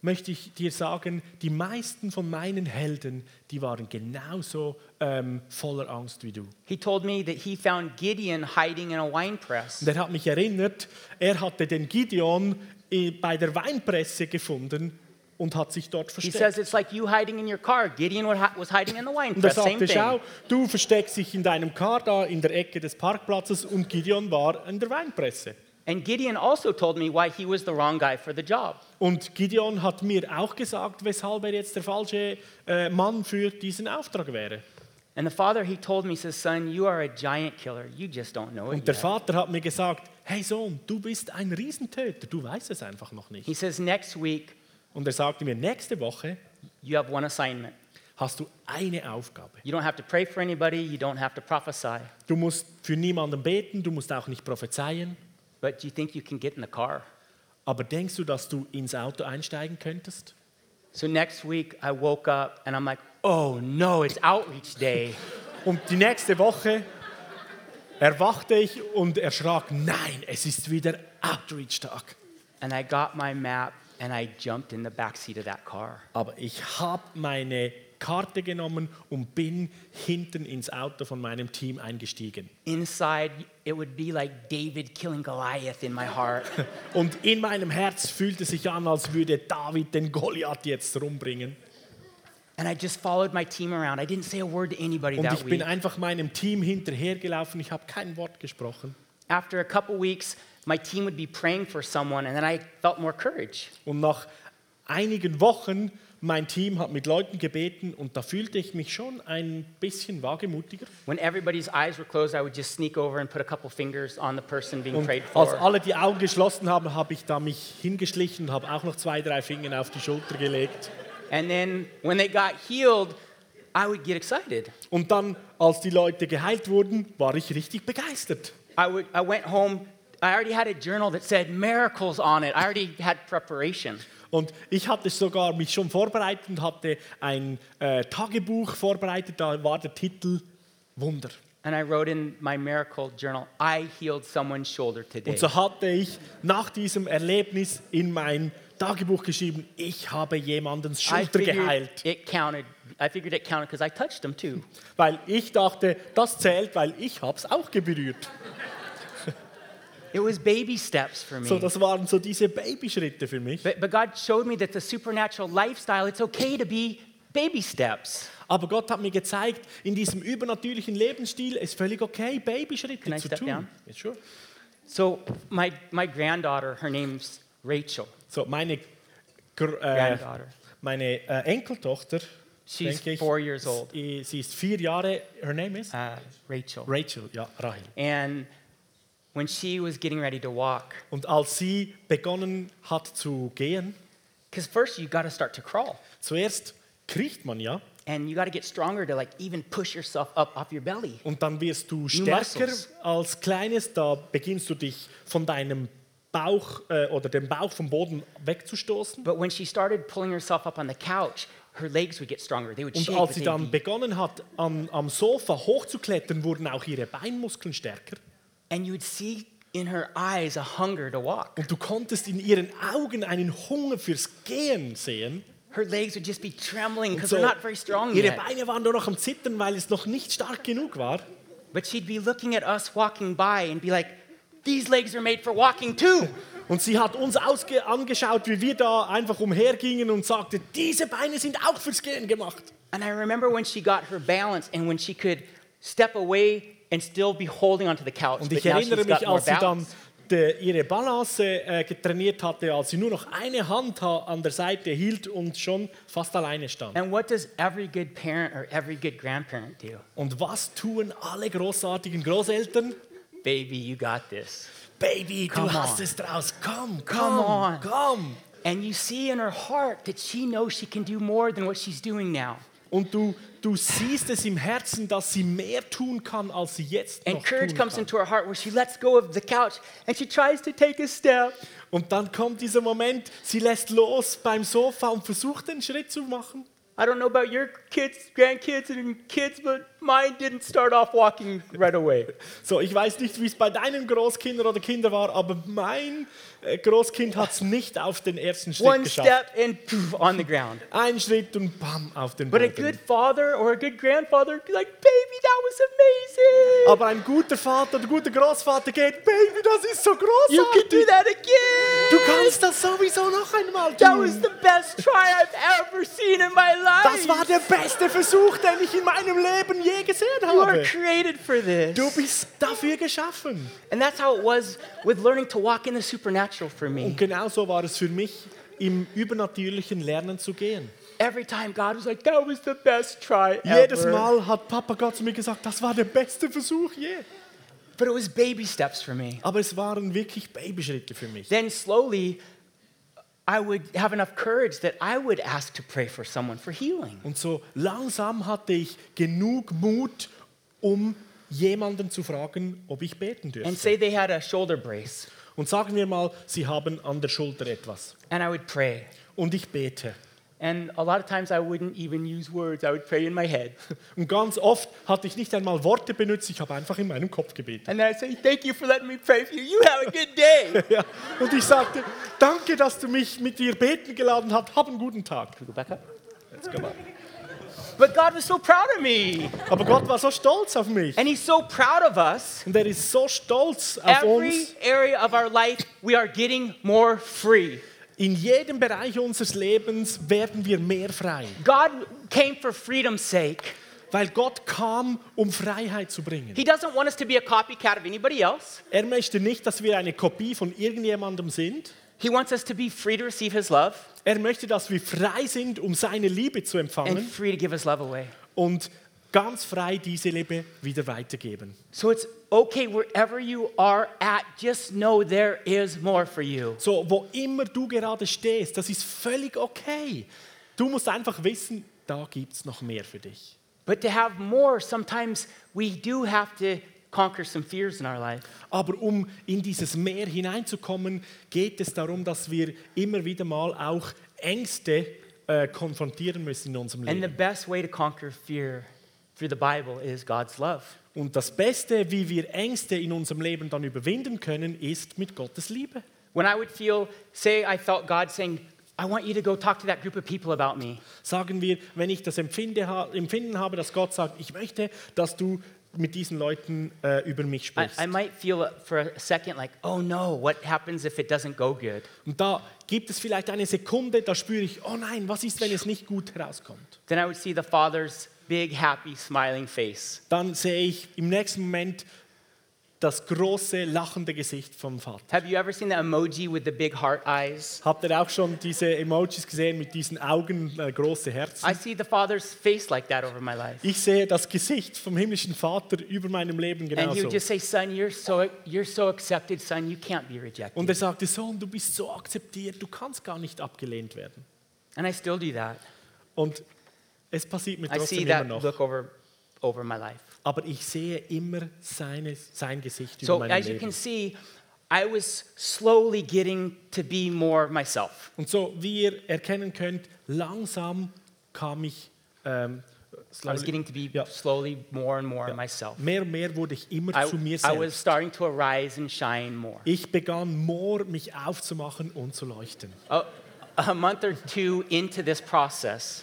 möchte ich dir sagen, die meisten von meinen Helden, die waren genauso ähm, voller Angst wie du. He told me that he found Gideon hiding in a wine press. Und er hat mich erinnert, er hatte den Gideon äh, bei der Weinpresse gefunden und hat sich dort He says versteckt. it's like you hiding in your car. Gideon wa- was hiding in the wine Und er press. Same sagte, schau, du versteckst dich in deinem Car da in der Ecke des Parkplatzes und Gideon war in der Weinpresse. And Gideon also told me why he was the wrong guy for the job. Und Gideon hat mir auch gesagt, weshalb er jetzt der falsche äh, Mann für diesen Auftrag wäre. And the father, he told me, he says, son, you are a giant killer. You just don't know it Und der yet. Vater hat mir gesagt, hey Sohn, du bist ein Riesentöter, du weißt es einfach noch He nicht. says, next week, Und er sagte mir, nächste Woche you have one assignment. hast du eine Aufgabe. You don't have to pray for anybody. You don't have to prophesy. Du musst für niemanden beten, du musst auch nicht prophezeien. But do you think you can get in the car? Aber denkst du, dass du ins Auto einsteigen könntest? So next week, I woke up and I'm like, oh no, it's outreach day. <laughs> Und die nächste Woche erwachte ich und erschrak, nein, es ist wieder Outreach-Tag. and I got my map and I jumped in the back seat of that car. Aber ich habe meine Karte genommen und bin hinten ins Auto von meinem Team eingestiegen. Inside, it would be like David killing Goliath in my heart. <laughs> Und in meinem Herz fühlte sich an, als würde David den Goliath jetzt rumbringen. and I just followed my team around. I didn't say a word to anybody Und that ich bin week. einfach meinem Team hinterhergelaufen. Ich habe kein Wort gesprochen. After a couple weeks, my team would be praying for someone, and then I felt more courage. Und nach einigen Wochen, mein Team hat mit Leuten gebeten und da fühlte ich mich schon ein bisschen wagemutiger. When everybody's eyes were closed, I would just sneak over and put a couple fingers on the person being Und prayed als for. alle die Augen geschlossen haben, habe ich da mich hingeschlichen und habe auch noch zwei, drei Finger auf die Schulter gelegt. And then when they got healed, I would get excited. Und dann, als die Leute geheilt wurden, war ich richtig begeistert. I, would, I went home, I already had a journal that said miracles on it. I already had preparation. Und ich hatte sogar mich schon vorbereitet und hatte ein äh, Tagebuch vorbereitet. Da war der Titel Wunder. And I wrote in my miracle journal, I healed someone's shoulder today. Und so hatte ich nach diesem Erlebnis in mein Tagebuch geschrieben, ich habe jemandens Schulter geheilt. it counted. I figured it counted because I touched them too. Weil ich dachte, das zählt, weil ich habe es auch berührt. It was baby steps for me. So, das waren so diese Babyschritte für mich. but, but God showed me that the supernatural lifestyle, it's okay to be baby steps. Aber Gott hat mir gezeigt, in diesem übernatürlichen Lebensstil ist völlig okay, Babyschritte Can I zu step tun. down? Ja, sure. So my, my granddaughter, her name's Rachel. So, meine, Gr äh, Granddaughter. meine äh, Enkeltochter, She's denke ich, four years old. i- sie ist vier Jahre, her name is? Uh, Rachel. Rachel, ja, Rahel. And when she was getting ready to walk, Und als sie begonnen hat zu gehen, because first you got to start to crawl. zuerst kriecht man ja And you got to get stronger to like even push yourself up off your belly. und dann wirst du stärker als Kleines, da beginnst du dich von deinem Bauch äh, oder dem Bauch vom Boden wegzustoßen. But when she started pulling herself up on the couch, her legs would get stronger. They would Und shake. als sie dann be- begonnen hat, am, am Sofa hochzuklettern, wurden auch ihre Beinmuskeln stärker. And you would see in her eyes a hunger to walk. Und du konntest in ihren Augen einen Hunger fürs Gehen sehen. Her legs would just be trembling because so, they're not very strong ihre yet. Beine waren nur noch am Zittern, weil es noch nicht stark genug war. But she'd be looking at us walking by and be like, these legs are made for walking too. Und sie hat uns angeschaut, wie wir da einfach umhergingen und sagte, diese Beine sind auch fürs Gehen gemacht. And I remember when she got her balance and when she could step away and still be holding onto the couch. Und ich erinnere mich, als sie dann ihre Balance äh, getrainiert hatte, als sie nur noch eine Hand ha- an der Seite hielt und schon fast alleine stand. And what does every good parent or every good grandparent do? Und was tun alle großartigen Großeltern? Baby, you got this. Baby, Come du hast es draus. Komm, komm, Come on. komm. And you see in her heart that she knows she can do more than what she's doing now. Und du, du siehst es im Herzen, dass sie mehr tun kann, als sie jetzt And noch courage tun comes kann. into her heart where she lets go of the couch and she tries to take a step. Und dann kommt dieser Moment, sie lässt los beim Sofa und versucht den Schritt zu machen. I don't know about your kids, grandkids, and kids, but mine didn't start off walking right away. So, ich weiß nicht, wie es bei deinen Großkindern oder Kindern war, aber mein äh, Großkind hat es nicht auf den ersten Schritt One geschafft. step and poof, on the ground. Ein Schritt und bam, auf den But a Boden. good father or a good grandfather, like, baby, that was amazing. aber ein guter Vater, ein guter Großvater geht, Baby, das ist so You can do großartig. that again. Du kannst das sowieso noch einmal That was tun. the best try I've ever seen in my life. Das war der beste Versuch, den ich in meinem Leben je gesehen you are habe. created for this. Du bist dafür geschaffen. And that's how it was with learning to walk in the supernatural for me. Und genauso war es für mich, im übernatürlichen Lernen zu gehen. Every time God was like, that was the best try Jedes ever. Mal hat Papa Gott zu mir gesagt, das war der beste Versuch je. But it was baby steps for me. Aber es waren wirklich Babyschritte für mich. Then slowly, I would have enough courage that I would ask to pray for someone for healing. Und so langsam hatte ich genug Mut, um jemanden zu fragen, ob ich beten dürfte. And say they had a shoulder brace. Und sagen wir mal, sie haben an der Schulter etwas. And I would pray. Und ich bete. And a lot of times I wouldn't even use words, I would pray in my head. <laughs> Und ganz oft hatte ich nicht einmal Worte benutzt, ich habe einfach in meinem Kopf gebetet. And I'd say, Thank you for letting me pray for you. You have a good day. <laughs> Ja. Und ich sagte, danke, dass du mich mit dir beten geladen hast. Hab einen guten Tag. Go back up. Let's go back. But God was so proud of me. Aber Gott war so stolz auf mich. And He's so proud of us. Und er ist so stolz auf Every uns. area of our life, we are getting more free. In jedem Bereich unseres Lebens werden wir mehr frei. God came for freedom's sake. Weil Gott kam, um Freiheit zu bringen. He doesn't want us to be a copycat of anybody else. Er möchte nicht, dass wir eine Kopie von irgendjemandem sind. He wants us to be free to receive His love Er möchte, dass wir frei sind, um seine Liebe zu and empfangen free to give His love away. und ganz frei diese Liebe wieder weitergeben. So it's okay wherever you are at, just know there is more for you. So, wo immer du gerade stehst, das ist völlig okay. Du musst einfach wissen, da gibt es noch mehr für dich. But to have more, sometimes we do have to conquer some fears in our life. Aber um in dieses Meer hineinzukommen, geht es darum, dass wir immer wieder mal auch Ängste äh, konfrontieren müssen in unserem And the Leben. best way to conquer fear through the Bible is God's love. Und das Beste, wie wir Ängste in unserem Leben dann überwinden können, ist mit Gottes Liebe. When I would feel, say, I felt God saying, I want you to go talk to that group of people about me. Sagen wir, wenn ich das Empfinde, Empfinden habe, dass Gott sagt, ich möchte, dass du mit diesen Leuten äh, über mich I, sprichst. I might feel for a second like, oh no, what happens if it doesn't go good? Und da gibt es vielleicht eine Sekunde, da spüre ich, oh nein, was ist, wenn es nicht gut herauskommt? Then I would see the Father's big, happy, smiling face. Dann sehe ich im nächsten Moment das große, lachende Gesicht vom Vater. Have you ever seen the emoji with the big heart eyes? Habt ihr auch schon diese Emojis gesehen mit diesen Augen, äh, große Herzen? I see the Father's face like that over my life. Ich sehe das Gesicht vom himmlischen Vater über meinem Leben And he genauso. would just say, Son, you're so, you're so accepted, son, you can't be rejected. Und er sagte, Sohn, du bist so akzeptiert, du kannst gar nicht abgelehnt werden. And I still do that. Und es passiert mir I see trotzdem immer that noch. look over, over my life. Aber ich sehe immer seine, sein Gesicht So über meinem as you can Leben. see, I was slowly getting to be more myself. Und so, wie ihr erkennen könnt, langsam kam ich, ähm, I was getting to be Ja. slowly more and more myself. mehr und mehr wurde ich immer I, zu mir I was selbst. starting to arise and shine more. Ich begann more, mich aufzumachen und zu leuchten. A, a month or two into this process,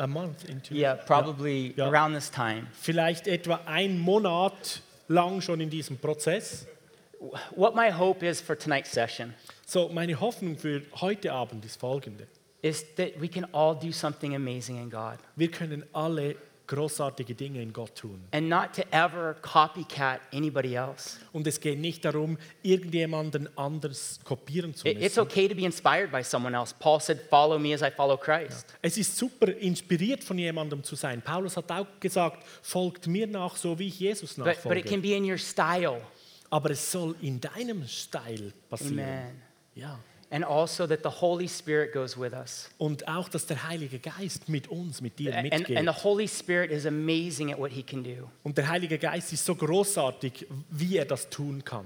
A month into, yeah, probably Ja. around this time, vielleicht etwa ein Monat lang schon in diesem Prozess. what my hope is for tonight's session So, meine Hoffnung für heute Abend ist folgende. is that we can all do something amazing in God. Wir können alle großartige Dinge in Gott tun. and not to ever copycat anybody else. Und es geht nicht darum, irgendjemanden anders kopieren zu müssen. It's okay to be inspired by someone else. Paul said, Follow me as I follow Christ. Es ist super, inspiriert von jemandem zu sein. Paulus hat auch gesagt, folgt mir nach, so wie ich Jesus But, but it nachfolge. can be in your style. Aber es soll in deinem Style passieren. Amen. Ja. And also that the Holy Spirit goes with us. Und auch, dass der Heilige Geist mit uns, mit dir And, mitgeht. and the Holy Spirit is amazing at what he can do. Und der Heilige Geist ist so großartig, wie er das tun kann.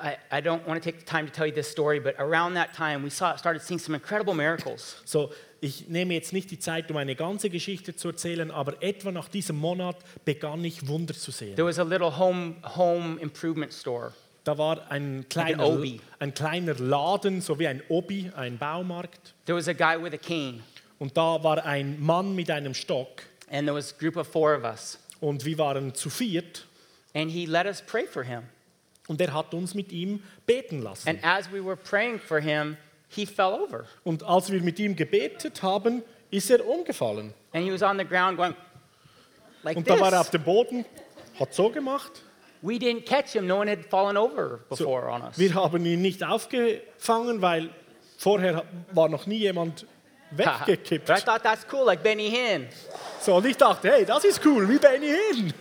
I, I don't want to take the time to tell you this story, but around that time, we saw, started seeing some incredible miracles. So, ich nehme jetzt nicht die Zeit, um eine ganze Geschichte zu erzählen, aber etwa nach diesem Monat begann ich Wunder zu sehen. There was a little home, home improvement store. Da war ein kleiner, Obi. ein kleiner Laden, so wie ein Obi, ein Baumarkt. There was a guy with a cane, Und da war ein Mann mit einem Stock. and there was a group of four of us. Und wir waren zu viert. And he let us pray for him. Und er hat uns mit ihm beten lassen. And as we were praying for him, he fell over. Und als wir mit ihm gebetet haben, ist er umgefallen. And he was on the ground going like Und da war er auf dem Boden, hat so gemacht. We didn't catch him. No one had fallen over So, before on us. wir haben ihn nicht aufgefangen, weil vorher war noch nie jemand <laughs> but I weggekippt. thought that's cool, like Benny Hinn. So, und ich dachte, hey, das ist cool, wie Benny Hinn.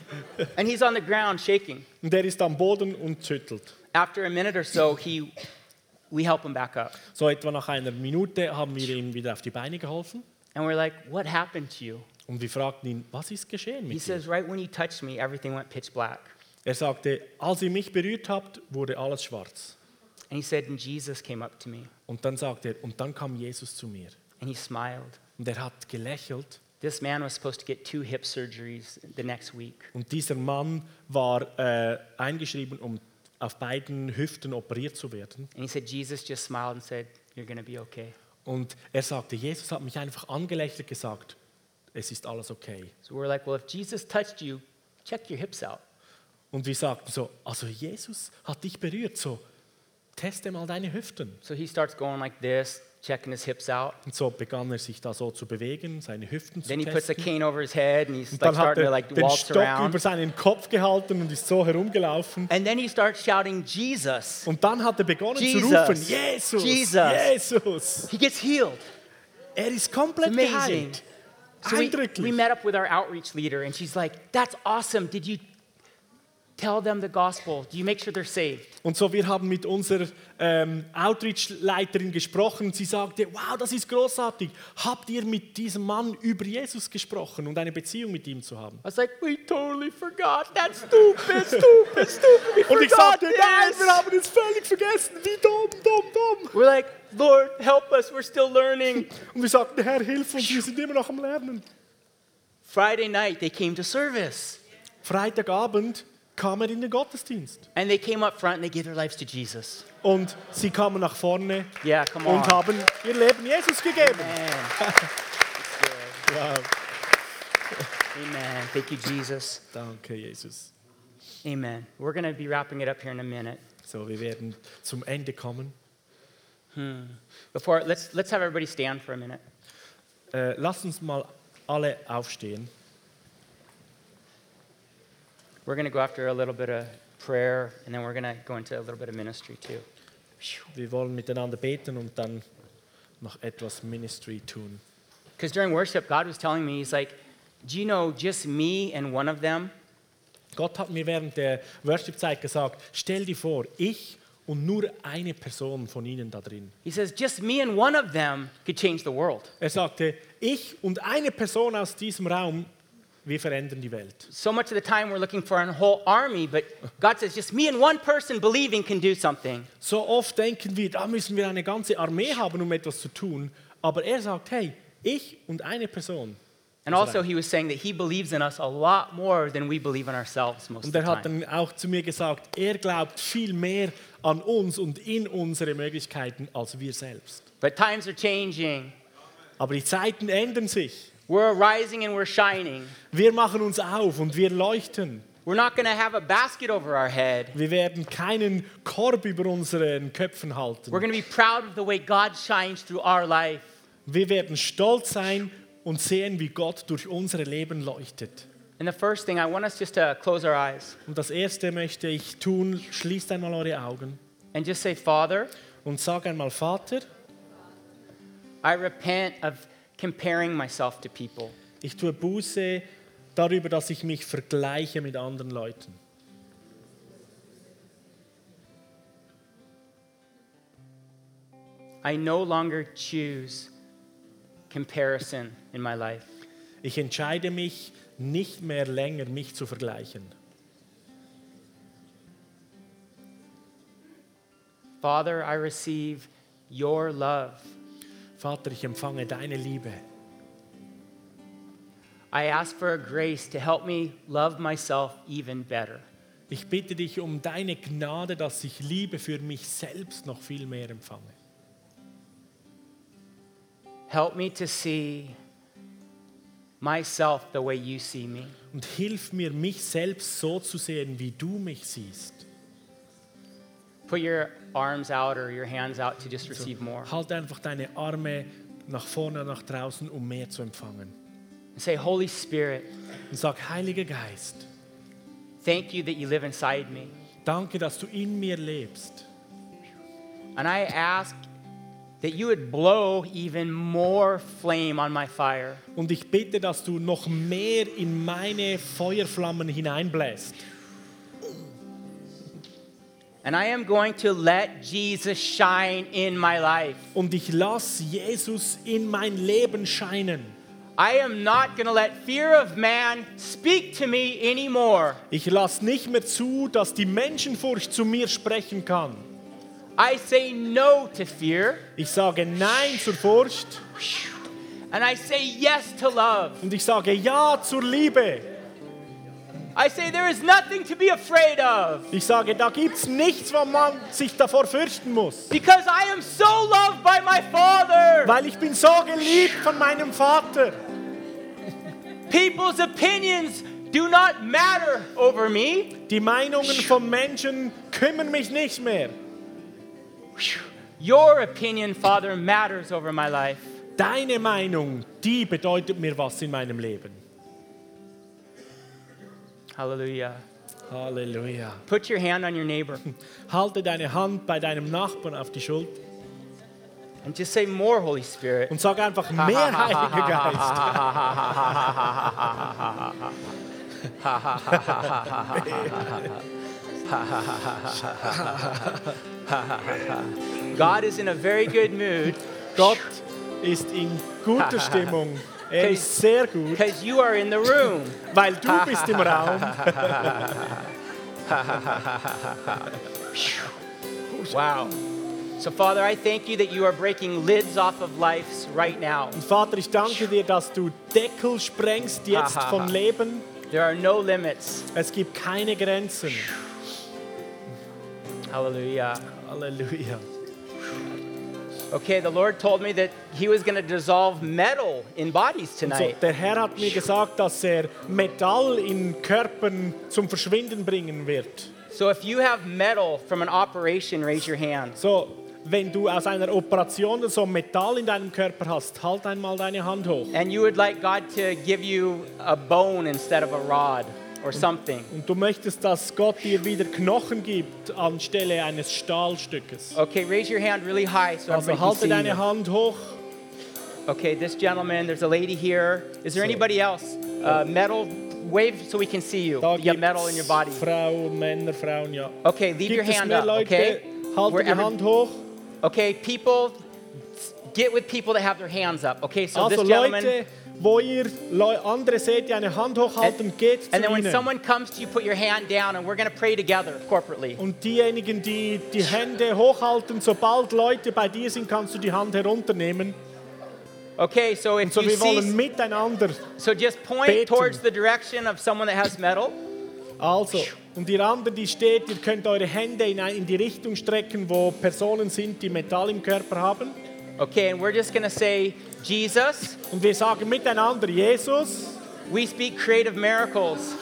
And he's on the ground shaking. Und der ist am Boden und schüttelt. After a minute or so, he, we help him back up. So etwa nach einer Minute haben wir ihm wieder auf die Beine geholfen. And we're like, what happened to you? Und wir fragten ihn, was ist geschehen He mit dir? says, right when you touched me, everything went pitch black. Er sagte, als ihr mich berührt habt, wurde alles schwarz. And he said, and Jesus came up to me. Und dann sagte er, und dann kam Jesus zu mir. And he smiled. Und er hat gelächelt. This man was supposed to get two hip surgeries the next week. Und dieser Mann war äh, eingeschrieben, um auf beiden Hüften operiert zu werden. And he said, Jesus just smiled and said, You're going to be okay. Und er sagte, Jesus hat mich einfach angelächelt gesagt, es ist alles okay. So we're like, Well, if Jesus touched you, check your hips out. Und wir sagten so, also Jesus hat dich berührt, so teste mal deine Hüften. So he starts going like this, checking his hips out. Und so begann er sich da so zu bewegen, seine Hüften zu Then he puts a testen. cane over his head and he's Und like dann hat starting to er like den waltz Stock around. über seinen Kopf gehalten und ist so herumgelaufen. And then he starts shouting, Jesus. Und dann hat er begonnen Jesus. zu rufen, Jesus, Jesus. Jesus. He gets healed. Er ist komplett Amazing. geheilt. So we, Eindrücklich. we met up with our outreach leader, and she's like, That's awesome. Did you tell them the gospel? Do you make sure they're saved? Und so, wir haben mit unserer ähm, Outreach-Leiterin gesprochen. Sie sagte, wow, das ist großartig. Habt ihr mit diesem Mann über Jesus gesprochen und eine Beziehung mit ihm zu haben? I was like, We totally forgot. That's stupid, stupid, stupid. We Und ich sagte, nein, this." wir haben es völlig vergessen. Wie dumm, dumm, dumm. We're like, Lord, help us. We're still learning. <laughs> Und wir sagten, Herr, hilf uns, wir sind immer noch am Lernen. Friday night, they came to service. Freitagabend kam er in den Gottesdienst. And they came up front and they gave their lives to Jesus. Und sie kamen nach vorne Yeah, come on. und haben ihr Leben Jesus gegeben. Man. Wow. <laughs> Amen. Thank you, Jesus. Danke, Jesus. Amen. We're going to be wrapping it up here in a minute. So, wir werden zum Ende kommen. Before, let's, let's have everybody stand for a minute. Äh, lasst uns mal alle aufstehen. We're going to go after a little bit of prayer, and then we're going to go into a little bit of ministry too. Wir wollen miteinander beten und dann noch etwas Ministry tun. Because during worship, God was telling me, He's like, Do you know just me and one of them? Gott hat mir während der Worship-Zeit gesagt, stell dir vor, ich und nur eine Person von ihnen da drin. He says, Just me and one of them could change the world. Er sagte, ich und eine Person aus diesem Raum, wir verändern die Welt. So much of the time we're looking for a whole army, but God says, Just me and one person believing can do something. So oft denken wir, da müssen wir eine ganze Armee haben, um etwas zu tun. Aber er sagt, hey, ich und eine Person. And also, He was saying that He believes in us a lot more than we believe in ourselves most Und er hat dann auch zu mir gesagt, er glaubt viel mehr an uns und in unsere Möglichkeiten als wir selbst. But times are changing. Aber die Zeiten ändern sich. We're rising and we're shining. Wir machen uns auf und wir leuchten. We're not going to have a basket over our head. Wir werden keinen Korb über unseren Köpfen halten. We're going to be proud of the way God shines through our life. Wir werden stolz sein und sehen, wie Gott durch unsere Leben leuchtet. And the first thing, I want us just to close our eyes Und das Erste möchte ich tun, schließt einmal eure Augen and just say, Father, und sag einmal, Vater, I repent of comparing myself to people. ich tue Buße darüber, dass ich mich vergleiche mit anderen Leuten. I no longer choose comparison in my life. Ich entscheide mich, nicht mehr länger mich zu vergleichen. Father, I receive your love. Vater, ich empfange deine Liebe. I ask for a grace to help me love myself even better. Ich bitte dich um deine Gnade, dass ich Liebe für mich selbst noch viel mehr empfange. Help me to see myself the way you see me. Und hilf mir, mich selbst so zu sehen, wie du mich siehst. Put your arms out or your hands out to just receive more. Halt einfach deine Arme nach vorne nach draußen, um mehr zu empfangen. And say, Holy Spirit, Und sag, Heiliger Geist, thank you that you live inside me. danke, dass du in mir lebst. And I ask that you would blow even more flame on my fire. Und ich bitte, dass du noch mehr in meine Feuerflammen hineinbläst. And I am going to let Jesus shine in my life. Und ich lass Jesus in mein Leben scheinen. I am not going to let fear of man speak to me anymore. Ich lass nicht mehr zu, dass die Menschenfurcht zu mir sprechen kann. I say no to fear Ich sage Nein zur Furcht and I say yes to love. und ich sage Ja zur Liebe. Ich sage, da gibt's nichts, wo man sich davor fürchten muss. because I am so loved by my Father. Weil ich bin so geliebt von meinem Vater. People's opinions do not matter over me. Die Meinungen von Menschen kümmern mich nicht mehr. Your opinion, Father, matters over my life. Deine Meinung, die bedeutet mir was in meinem Leben. Hallelujah. Halleluja. Put your hand on your neighbor Halte deine Hand bei deinem Nachbarn auf die Schulter and just say, More, Holy Spirit. und sag einfach mehr Heiliger Geist. God is in a very good mood Gott ist in guter Stimmung. Er sehr gut, because you are in the room. weil du bist im Raum. <laughs> Wow. So, Father, I thank you that you are breaking lids off of lives right now. Und Vater, ich danke dir, dass du Deckel sprengst jetzt vom <laughs> Leben. There are no limits. Es gibt keine Grenzen. Hallelujah. Halleluja. Okay, the Lord told me that He was going to dissolve metal in bodies Und so, tonight. der Herr hat mir gesagt, dass er Metall in Körpern zum Verschwinden bringen wird. So, if you have metal from an operation, raise your hand. So, wenn du aus einer Operation so Metall in deinem Körper hast, halt einmal deine Hand hoch. And you would like God to give you a bone instead of a rod or something. Und du möchtest, dass Gott dir wieder Knochen gibt anstelle eines Stahlstückes. Okay, raise your hand really high so Also everybody can halte see deine you. Hand hoch. Okay, this gentleman, there's a lady here. Is there anybody else? Uh, metal, wave so we can see you. Da You have metal in your body. Frauen, Männer, Frauen, ja. Okay, leave your Gibt es hand mehr up, Leute? okay? Halte die Wherever- Hand hoch. Okay, people, get with people that have their hands up. Okay, so Also this gentleman, Leute, wo ihr andere seht, die eine Hand hochhalten, geht zu and then when ihnen. someone comes to you, put your hand down, and we're going to pray together corporately. Und diejenigen, die die Hände hochhalten, sobald Leute bei dir sind, kannst du die Hand herunternehmen. Okay, so if So you wir wollen see, miteinander. so just point beten. towards the direction of someone that has metal. Also, und ihr anderen, die steht, ihr könnt eure Hände in, in die Richtung strecken, wo Personen sind, die Metall im Körper haben. Okay, and we're just going to say, Jesus, Und wir sagen miteinander, Jesus, we speak creative miracles.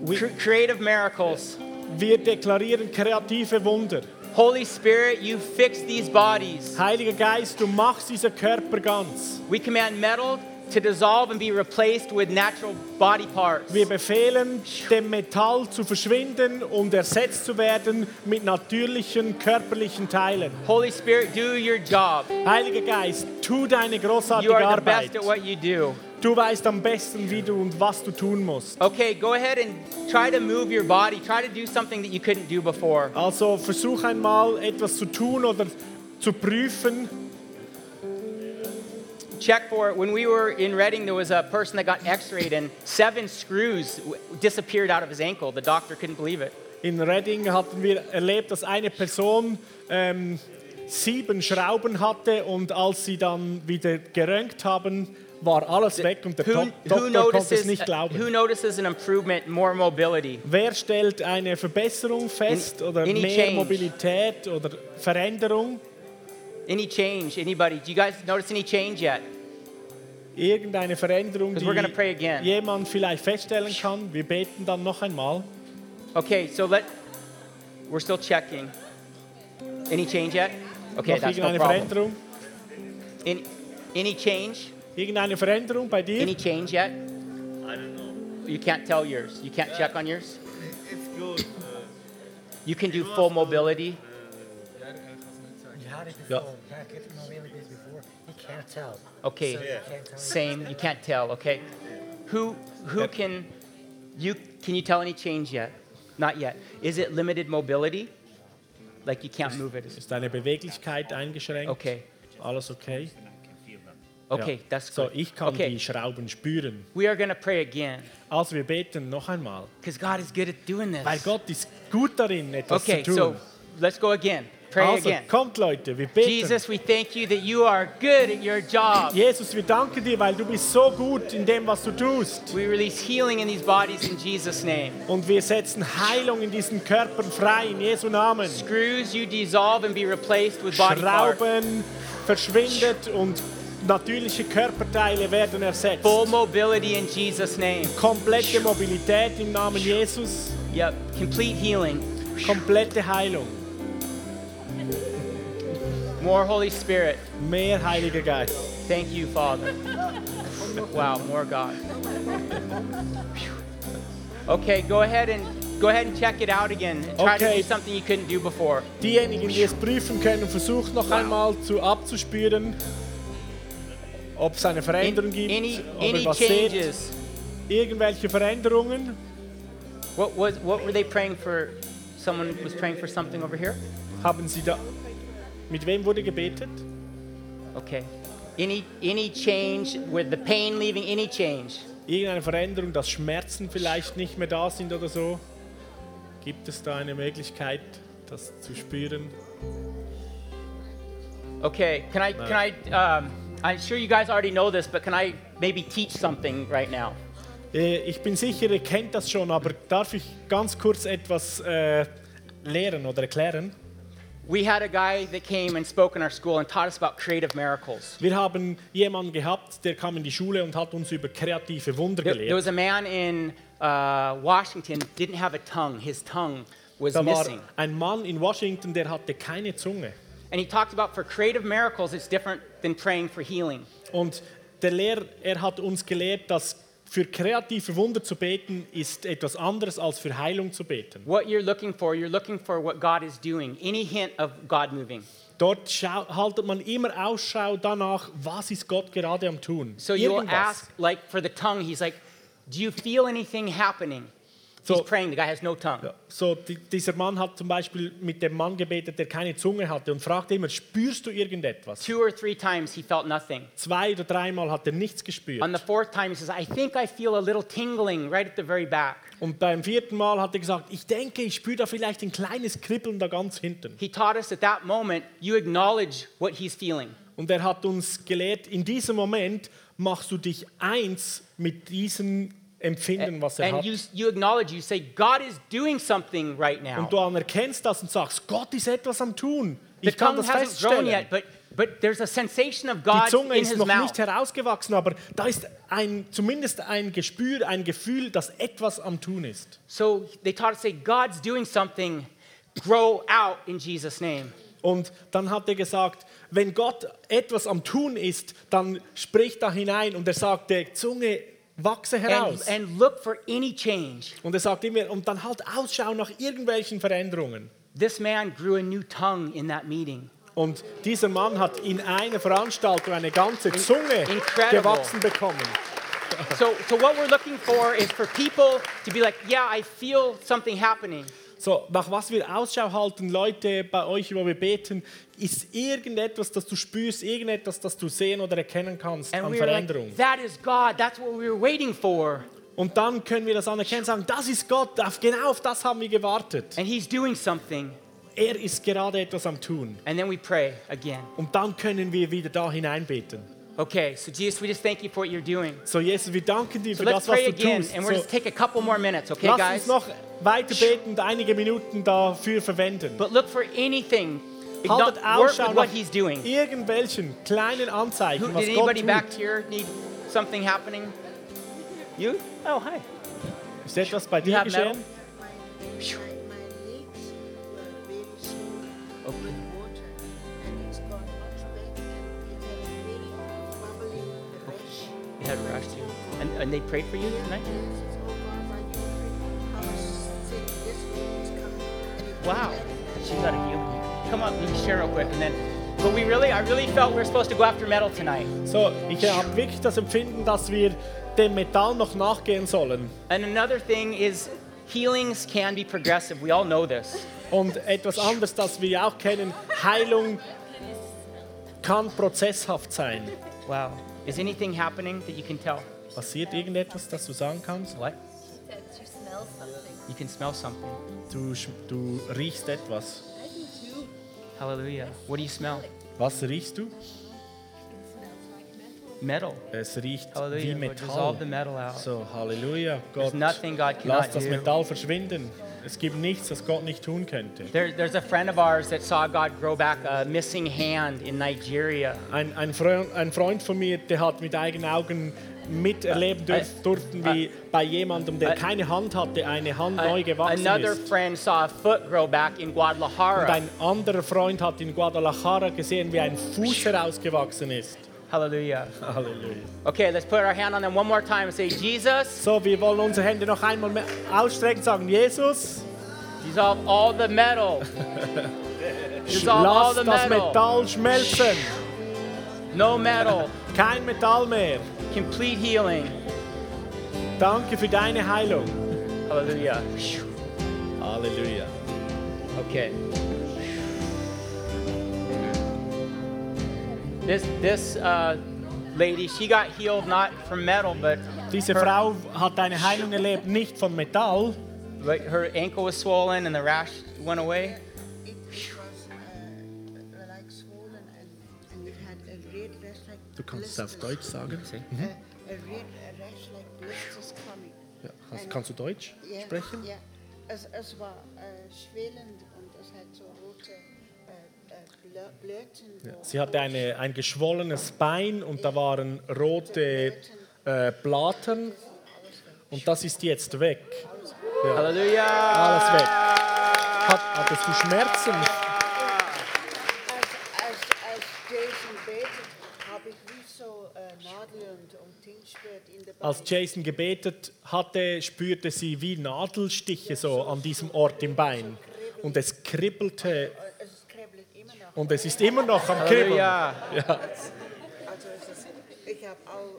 We, Cre- creative miracles. wir deklarieren kreative Wunder. Holy Spirit, you fix these bodies. Heiliger Geist, du machst diese Körper ganz. We command metal to dissolve and be replaced with natural body parts. Wir befehlen dem Metall zu verschwinden und ersetzt zu werden mit natürlichen körperlichen Teilen. Holy Spirit, do your job. Heiliger Geist, tu deine You großartige are the Arbeit. best at what you do. Du weißt am besten, wie du und was du tun musst. Okay, go ahead and try to move your body. Try to do something that you couldn't do before. Also versuch einmal etwas zu tun oder zu prüfen. Check for it. When we were in Reading, there was a person that got x rayed and seven screws disappeared out of his ankle. The doctor couldn't believe it. In Reading hatten wir erlebt, dass eine Person ähm, sieben Schrauben hatte und als sie dann wieder geröntgt haben, war alles weg und der Who, Dok who, Doktor konnte es nicht glauben. who notices an improvement, more mobility? Wer stellt eine Verbesserung fest Any- oder mehr change? Mobilität oder Veränderung? Any change? Anybody? Do you guys notice any change yet? Irgendeine Veränderung, die jemand vielleicht feststellen kann? Wir beten dann noch einmal. Okay, so let. We're still checking. Any change yet? Okay, noch that's no irgendeine problem. Veränderung? Any, any change? Irgendeine Veränderung bei dir? Any change yet? I don't know. You can't tell yours. You can't check on yours. It's good. You can do full mobility. It Ja. before. Can't get to know really bit before. You can't tell. Okay, So you can't tell. same. You can't tell. Okay, who who can you can you tell any change yet? Not yet. Is it limited mobility? Like you can't move it. Ist deine Beweglichkeit eingeschränkt? Okay. Alles okay? Okay, Ja. that's So, good. ich kann Okay. die Schrauben spüren. We are gonna pray again Also wir beten noch einmal. because God is good at doing Weil this. Gott ist gut darin, etwas Okay, zu so let's go again. Pray also again. kommt Leute, wir beten. Jesus, we thank you that you are good at your job. Jesus, wir danken dir, weil du bist so gut in dem, was du tust. We release healing in these bodies in Jesus' name. Und wir setzen Heilung in diesen Körpern frei, in Jesu Namen. Screws you dissolve and be replaced with body parts. Schrauben verschwindet und natürliche Körperteile werden ersetzt. Full mobility in Jesus' name. Komplette Mobilität im Namen Jesus. Yep, complete healing. Komplette Heilung. More Holy Spirit. Mehr Heiliger Geist. Thank you, Father. Wow, more God. Okay, go ahead and go ahead and check it out again. Try to do something you couldn't do before. Diejenigen, die es prüfen können, versucht noch einmal zu abzuspüren, ob es eine Veränderung gibt, any, ob any was seht. Irgendwelche Veränderungen. What was what were they praying for? Someone was praying for something over here? Haben Sie da. Mit wem wurde gebetet? Okay. Any any change with the pain leaving any change? Irgendeine Veränderung, dass Schmerzen vielleicht nicht mehr da sind oder so? Gibt es da eine Möglichkeit, das zu spüren? Okay, can I can I um, I'm sure you guys already know this, but can I maybe teach something right now? Äh, Ich bin sicher, ihr kennt das schon, aber darf ich ganz kurz etwas äh, lehren oder erklären? We had a guy that came and spoke in our school and taught us about creative miracles. Wir haben jemanden gehabt, der kam in die Schule und hat uns über kreative Wunder There, there gelehrt. was a man in uh, Washington didn't have a tongue. His tongue was Da war missing. ein Mann in Washington, der hatte keine Zunge. And he talked about for creative miracles, it's different than praying for healing. Und der Lehrer, er hat uns gelehrt, dass für kreative Wunder zu beten ist etwas anderes als für Heilung zu beten. What you're looking for, you're looking for what God is doing, any hint of God moving. Dort schau, haltet man immer Ausschau danach, was ist Gott gerade am tun. So you'll ask, like for the tongue, he's like, Do you feel anything happening? So- he's praying, the guy has no tongue. Ja, so, die, dieser Mann hat zum Beispiel mit dem Mann gebetet, der keine Zunge hatte und fragte immer, spürst du irgendetwas? Two or three times he felt nothing. Zwei oder dreimal hat er nichts gespürt. On the fourth time, he says, I think I feel a little tingling right at the very back. Und beim vierten Mal hat er gesagt, ich denke, ich spüre da vielleicht ein kleines Kribbeln da ganz hinten. He taught us at that moment, you acknowledge what he's feeling. Und er hat uns gelehrt, in diesem Moment machst du dich eins mit diesem Empfinden, was er And hat. you, you acknowledge, you say, God is doing something right now. Und du anerkennst das und sagst, Gott ist etwas am tun. The Ich kann tongue das hasn't grown feststellen. yet, but, but there's a sensation of Die God Zunge in ist his noch mouth. nicht herausgewachsen, aber da ist ein, zumindest ein Gespür, ein Gefühl, dass etwas am Tun ist. So they taught us, say, God's doing something, grow out in Jesus' name. Und dann hat er gesagt, wenn Gott etwas am Tun ist, dann spricht da hinein und er sagt, der Zunge wachse heraus. And, and look for any change. und er sagt immer, und dann halt Ausschau nach irgendwelchen Veränderungen. This man grew a new tongue in that meeting. Und dieser Mann hat in einer Veranstaltung eine ganze Zunge incredible. gewachsen bekommen. So, so what we're looking for is for people to be like, yeah, I feel something happening. So, nach was wir Ausschau halten, Leute bei euch, wo wir beten, ist irgendetwas, das du spürst, irgendetwas, das du sehen oder erkennen kannst And an we were like, Veränderung. that is God. That's what we were waiting for. Und dann können wir das anerkennen und sagen, das ist Gott, auf, genau auf das haben wir gewartet. And he's doing something. Er ist gerade etwas am Tun. And then we pray again. Und dann können wir wieder da hineinbeten. Okay, so Jesus, we just thank you for what you're doing. So, Jesus, wir danken dir So für let's das, was pray du again, tust. and we're So, just take a couple more minutes, okay, lass guys? uns noch weiter beten und einige Minuten dafür verwenden. But look for anything. Haltet work Ausschau with nach what he's doing. irgendwelchen kleinen Who, Anzeichen, was did Gott anybody tut. back here need something happening? You? Oh, hi. Ist etwas bei You dir geschehen? Okay. You had a rash too. And, and they prayed for you tonight? Wow. She got a healing. Come on, we can share real quick. And then, but we really, I really felt we are supposed to go after metal tonight. So, ich habe wirklich das Empfinden, dass wir dem Metall noch nachgehen sollen. And another thing is healings can be progressive. We all know this. Und etwas anderes, das wir auch kennen, Heilung kann prozesshaft sein. Wow. Is anything happening that you can tell? Passiert irgendetwas, das du sagen kannst? What? You can smell something. Du, du riechst etwas. Hallelujah. What do you smell? Was riechst du? Metal. Es riecht wie Hallelujah. Lord, dissolve the Metall. metal out. So, Halleluja, Gott. There's nothing God Lass cannot das do. Metall verschwinden. Es gibt nichts, das Gott nicht tun könnte. There, there's a friend of ours that saw God grow back a missing hand in Nigeria. Ein, ein, Freund, ein Freund von mir, der hat mit eigenen Augen miterleben dürf, durften, wie bei jemandem, der äh, keine Hand hatte, eine Hand neu gewachsen another ist. friend saw a foot grow back in Und Guadalajara. ein anderer Freund hat in Guadalajara gesehen, wie ein Fuß herausgewachsen ist. Hallelujah. Halleluja. Okay, let's put our hand on them one more time and say, Jesus, So, wir wollen unsere Hände noch einmal ausstrecken und sagen, Jesus, dissolve all the metal. <laughs> dissolve all lass the das metal. Metall schmelzen. No metal. Kein Metall mehr. Complete healing. Danke für deine Heilung. Hallelujah. Halleluja. Okay. This this uh, lady, she got healed not from metal, but Diese her, Frau hat eine Heilung erlebt, nicht von Metall, but her ankle was swollen and the rash went away. Du kannst es auf Deutsch sagen. Mhm. Ja. Kannst, kannst du Deutsch sprechen? Ja, es, es war äh, schwellend Sie hatte eine, ein geschwollenes Bein und da waren rote äh, Blattern und das ist jetzt weg. Ja. Halleluja. Alles weg. Hat, hattest du Schmerzen? Als, als, als Jason betet, habe ich wie so äh, Nadeln und, und Ding gespürt in der Als Jason gebetet hatte, spürte sie wie Nadelstiche so an diesem Ort im Bein. Und es kribbelte Es kribbelt immer noch. Und es ist immer noch am Kribbeln. Halleluja. Ja. Es ist, ich habe auch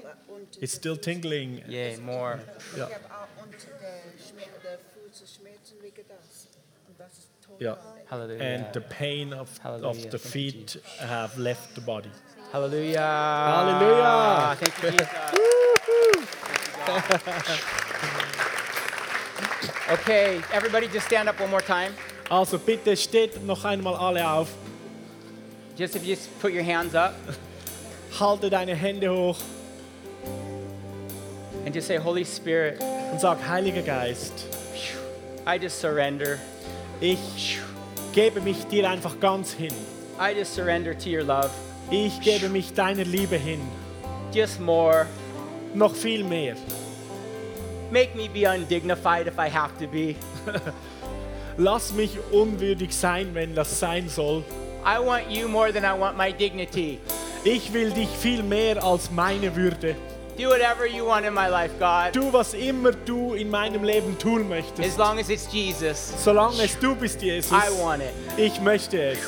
äh, It's still tingling. Yay, more. Ja. ich habe auch unter der, Fuß Schmerzen wegen das. Und das ist. Ja. Hallelujah. And the pain of, of Hallelujah. the Thank you, feet have left the body. Hallelujah. Hallelujah. Thank you, Jesus. <laughs> okay, everybody just stand up one more time. Also bitte steht noch einmal alle auf. Just if you just put your hands up Halte deine Hände hoch and just say, Holy Spirit, und sag, Heiliger Geist, I just surrender. ich gebe mich dir einfach ganz hin. I just surrender to your love. Ich gebe mich deiner Liebe hin. Just more. Noch viel mehr. Make me be undignified if I have to be. <laughs> Lass mich unwürdig sein, wenn das sein soll. I want you more than I want my dignity. Ich will dich viel mehr als meine Würde. Do whatever you want in my life, God, Tu, was immer du in meinem Leben tun möchtest. as long as it's Jesus. Solange es du bist, Jesus. I want it. Ich möchte es.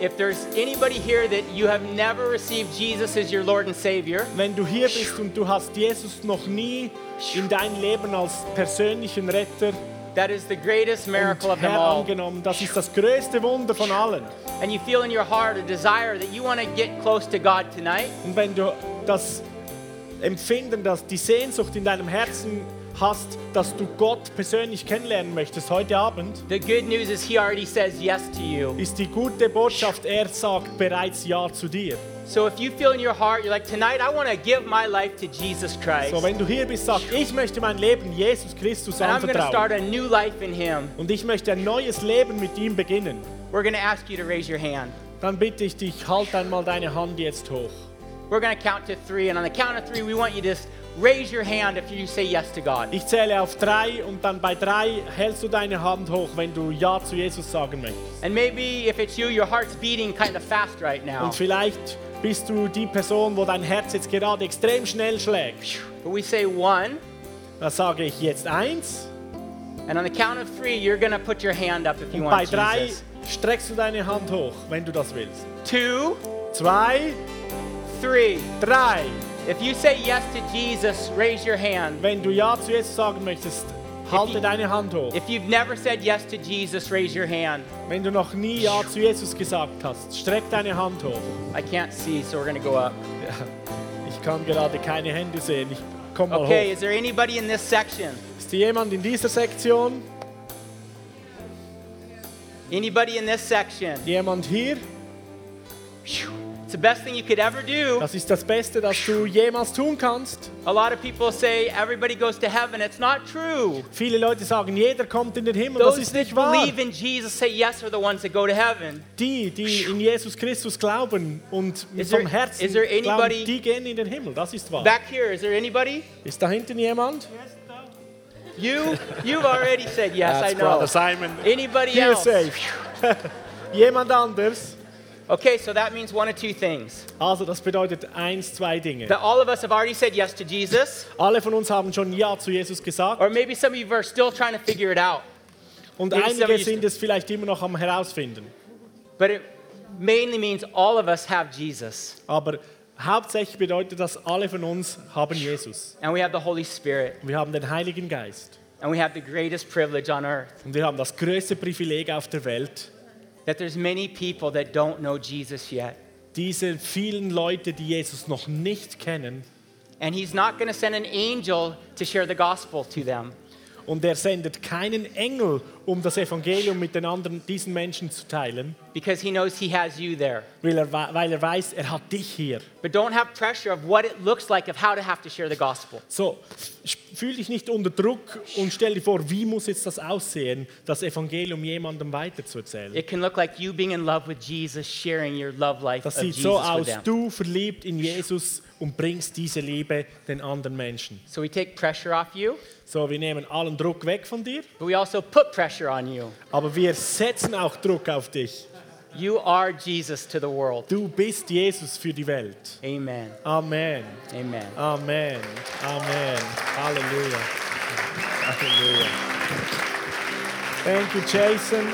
If there's anybody here that you have never received Jesus as your Lord and Savior, Wenn du hier bist und du hast Jesus noch nie in dein Leben als persönlichen Retter that is the greatest miracle of them all. angenommen, das ist das größte Wunder von allen. And you feel in your heart a desire that you want to get close to God tonight, Und wenn du das Empfinden, dass die Sehnsucht in deinem Herzen hast, dass du Gott persönlich kennenlernen möchtest heute Abend, the good news is He already says yes to you. ist die gute Botschaft, er sagt bereits Ja zu dir. So if you feel in your heart, you're like, tonight I want to give my life to Jesus Christ. So, wenn du hier bist, sag, ich möchte mein Leben Jesus Christus And I'm going to start a new life in Him. Und ich möchte ein neues Leben mit ihm beginnen. We're going to ask you to raise your hand. Dann bitte ich dich, halt einmal deine Hand jetzt hoch. We're going to count to three, and on the count of three, we want you to just raise your hand if you say yes to God. Ich zähle auf drei und dann bei drei hältst du deine Hand hoch, wenn du Ja zu Jesus sagen möchtest. And maybe if it's you, your heart's beating kind of fast right now. Und vielleicht bist du die Person, wo dein Herz jetzt gerade extrem schnell schlägt. But we say one, Da sage ich jetzt eins and on the count of three, you're to put your hand up if you und bei want drei Jesus. streckst du deine Hand hoch, wenn du das willst. Two, Zwei, three. drei. If you say yes to Jesus, raise your hand. Wenn du Ja zu Jesus sagen möchtest, halte deine Hand hoch. If you've never said yes to Jesus, raise your hand. Wenn du noch nie Ja zu Jesus gesagt hast, streck deine Hand hoch. I can't see, so we're going to go up. Ich kann gerade keine Hände sehen. Ich komm mal Okay, hoch. is there anybody in this section? Ist hier jemand in dieser Sektion? Anybody in this section? Jemand hier? It's the best thing you could ever do. Das ist das Beste, das du jemals tun kannst. A lot of people say everybody goes to heaven. It's not true. Viele Leute sagen, jeder kommt in den Himmel. Das ist nicht wahr. believe in Jesus say yes are the ones that go to heaven. Die, die in Jesus Christus glauben und Is vom there- Herzen is there glauben, anybody- die gehen in den Himmel. Das ist wahr. Back here, is there anybody? Ist da hinten jemand? You? You've already said yes, I know. Brother Simon. Anybody Here else? safe. <laughs> jemand anders? Okay, so that means one of two things. Also das bedeutet eins, zwei Dinge. That all of us have already said yes to Jesus, Alle von uns haben schon Ja zu Jesus gesagt or maybe some of you are still trying to figure it out. und maybe einige sind es vielleicht immer noch am herausfinden. But it mainly means all of us have Jesus, Aber hauptsächlich bedeutet das, alle von uns haben Jesus. and we have the Holy Spirit, Wir haben den Heiligen Geist. and we have the greatest privilege on earth. Und wir haben das größte Privileg auf der Welt, That there's many people that don't know Jesus yet. diese vielen Leute, die Jesus noch nicht kennen. And he's not going to send an angel to share the gospel to them. Und er sendet keinen Engel, um das Evangelium mit den anderen, diesen Menschen zu teilen, because he knows he has you there. weil er, wei- weil er weiß, er hat dich hier. But don't have pressure of what it looks like of how to have to share the gospel. So, fühl dich nicht unter Druck und stell dir vor, wie muss jetzt das aussehen, das Evangelium jemandem weiterzuerzählen. It can look like you being in love with Jesus, sharing your love life Das sieht so with aus, du verliebt in Jesus und bringst diese Liebe den anderen Menschen. So we take pressure off you, So, wir nehmen allen Druck weg von dir, but we also put pressure on you. aber wir setzen auch Druck auf dich. You are Jesus to the world. Du bist Jesus für die Welt. Amen. Amen. Amen. Amen. Amen. Halleluja. Halleluja. Thank you, Jason.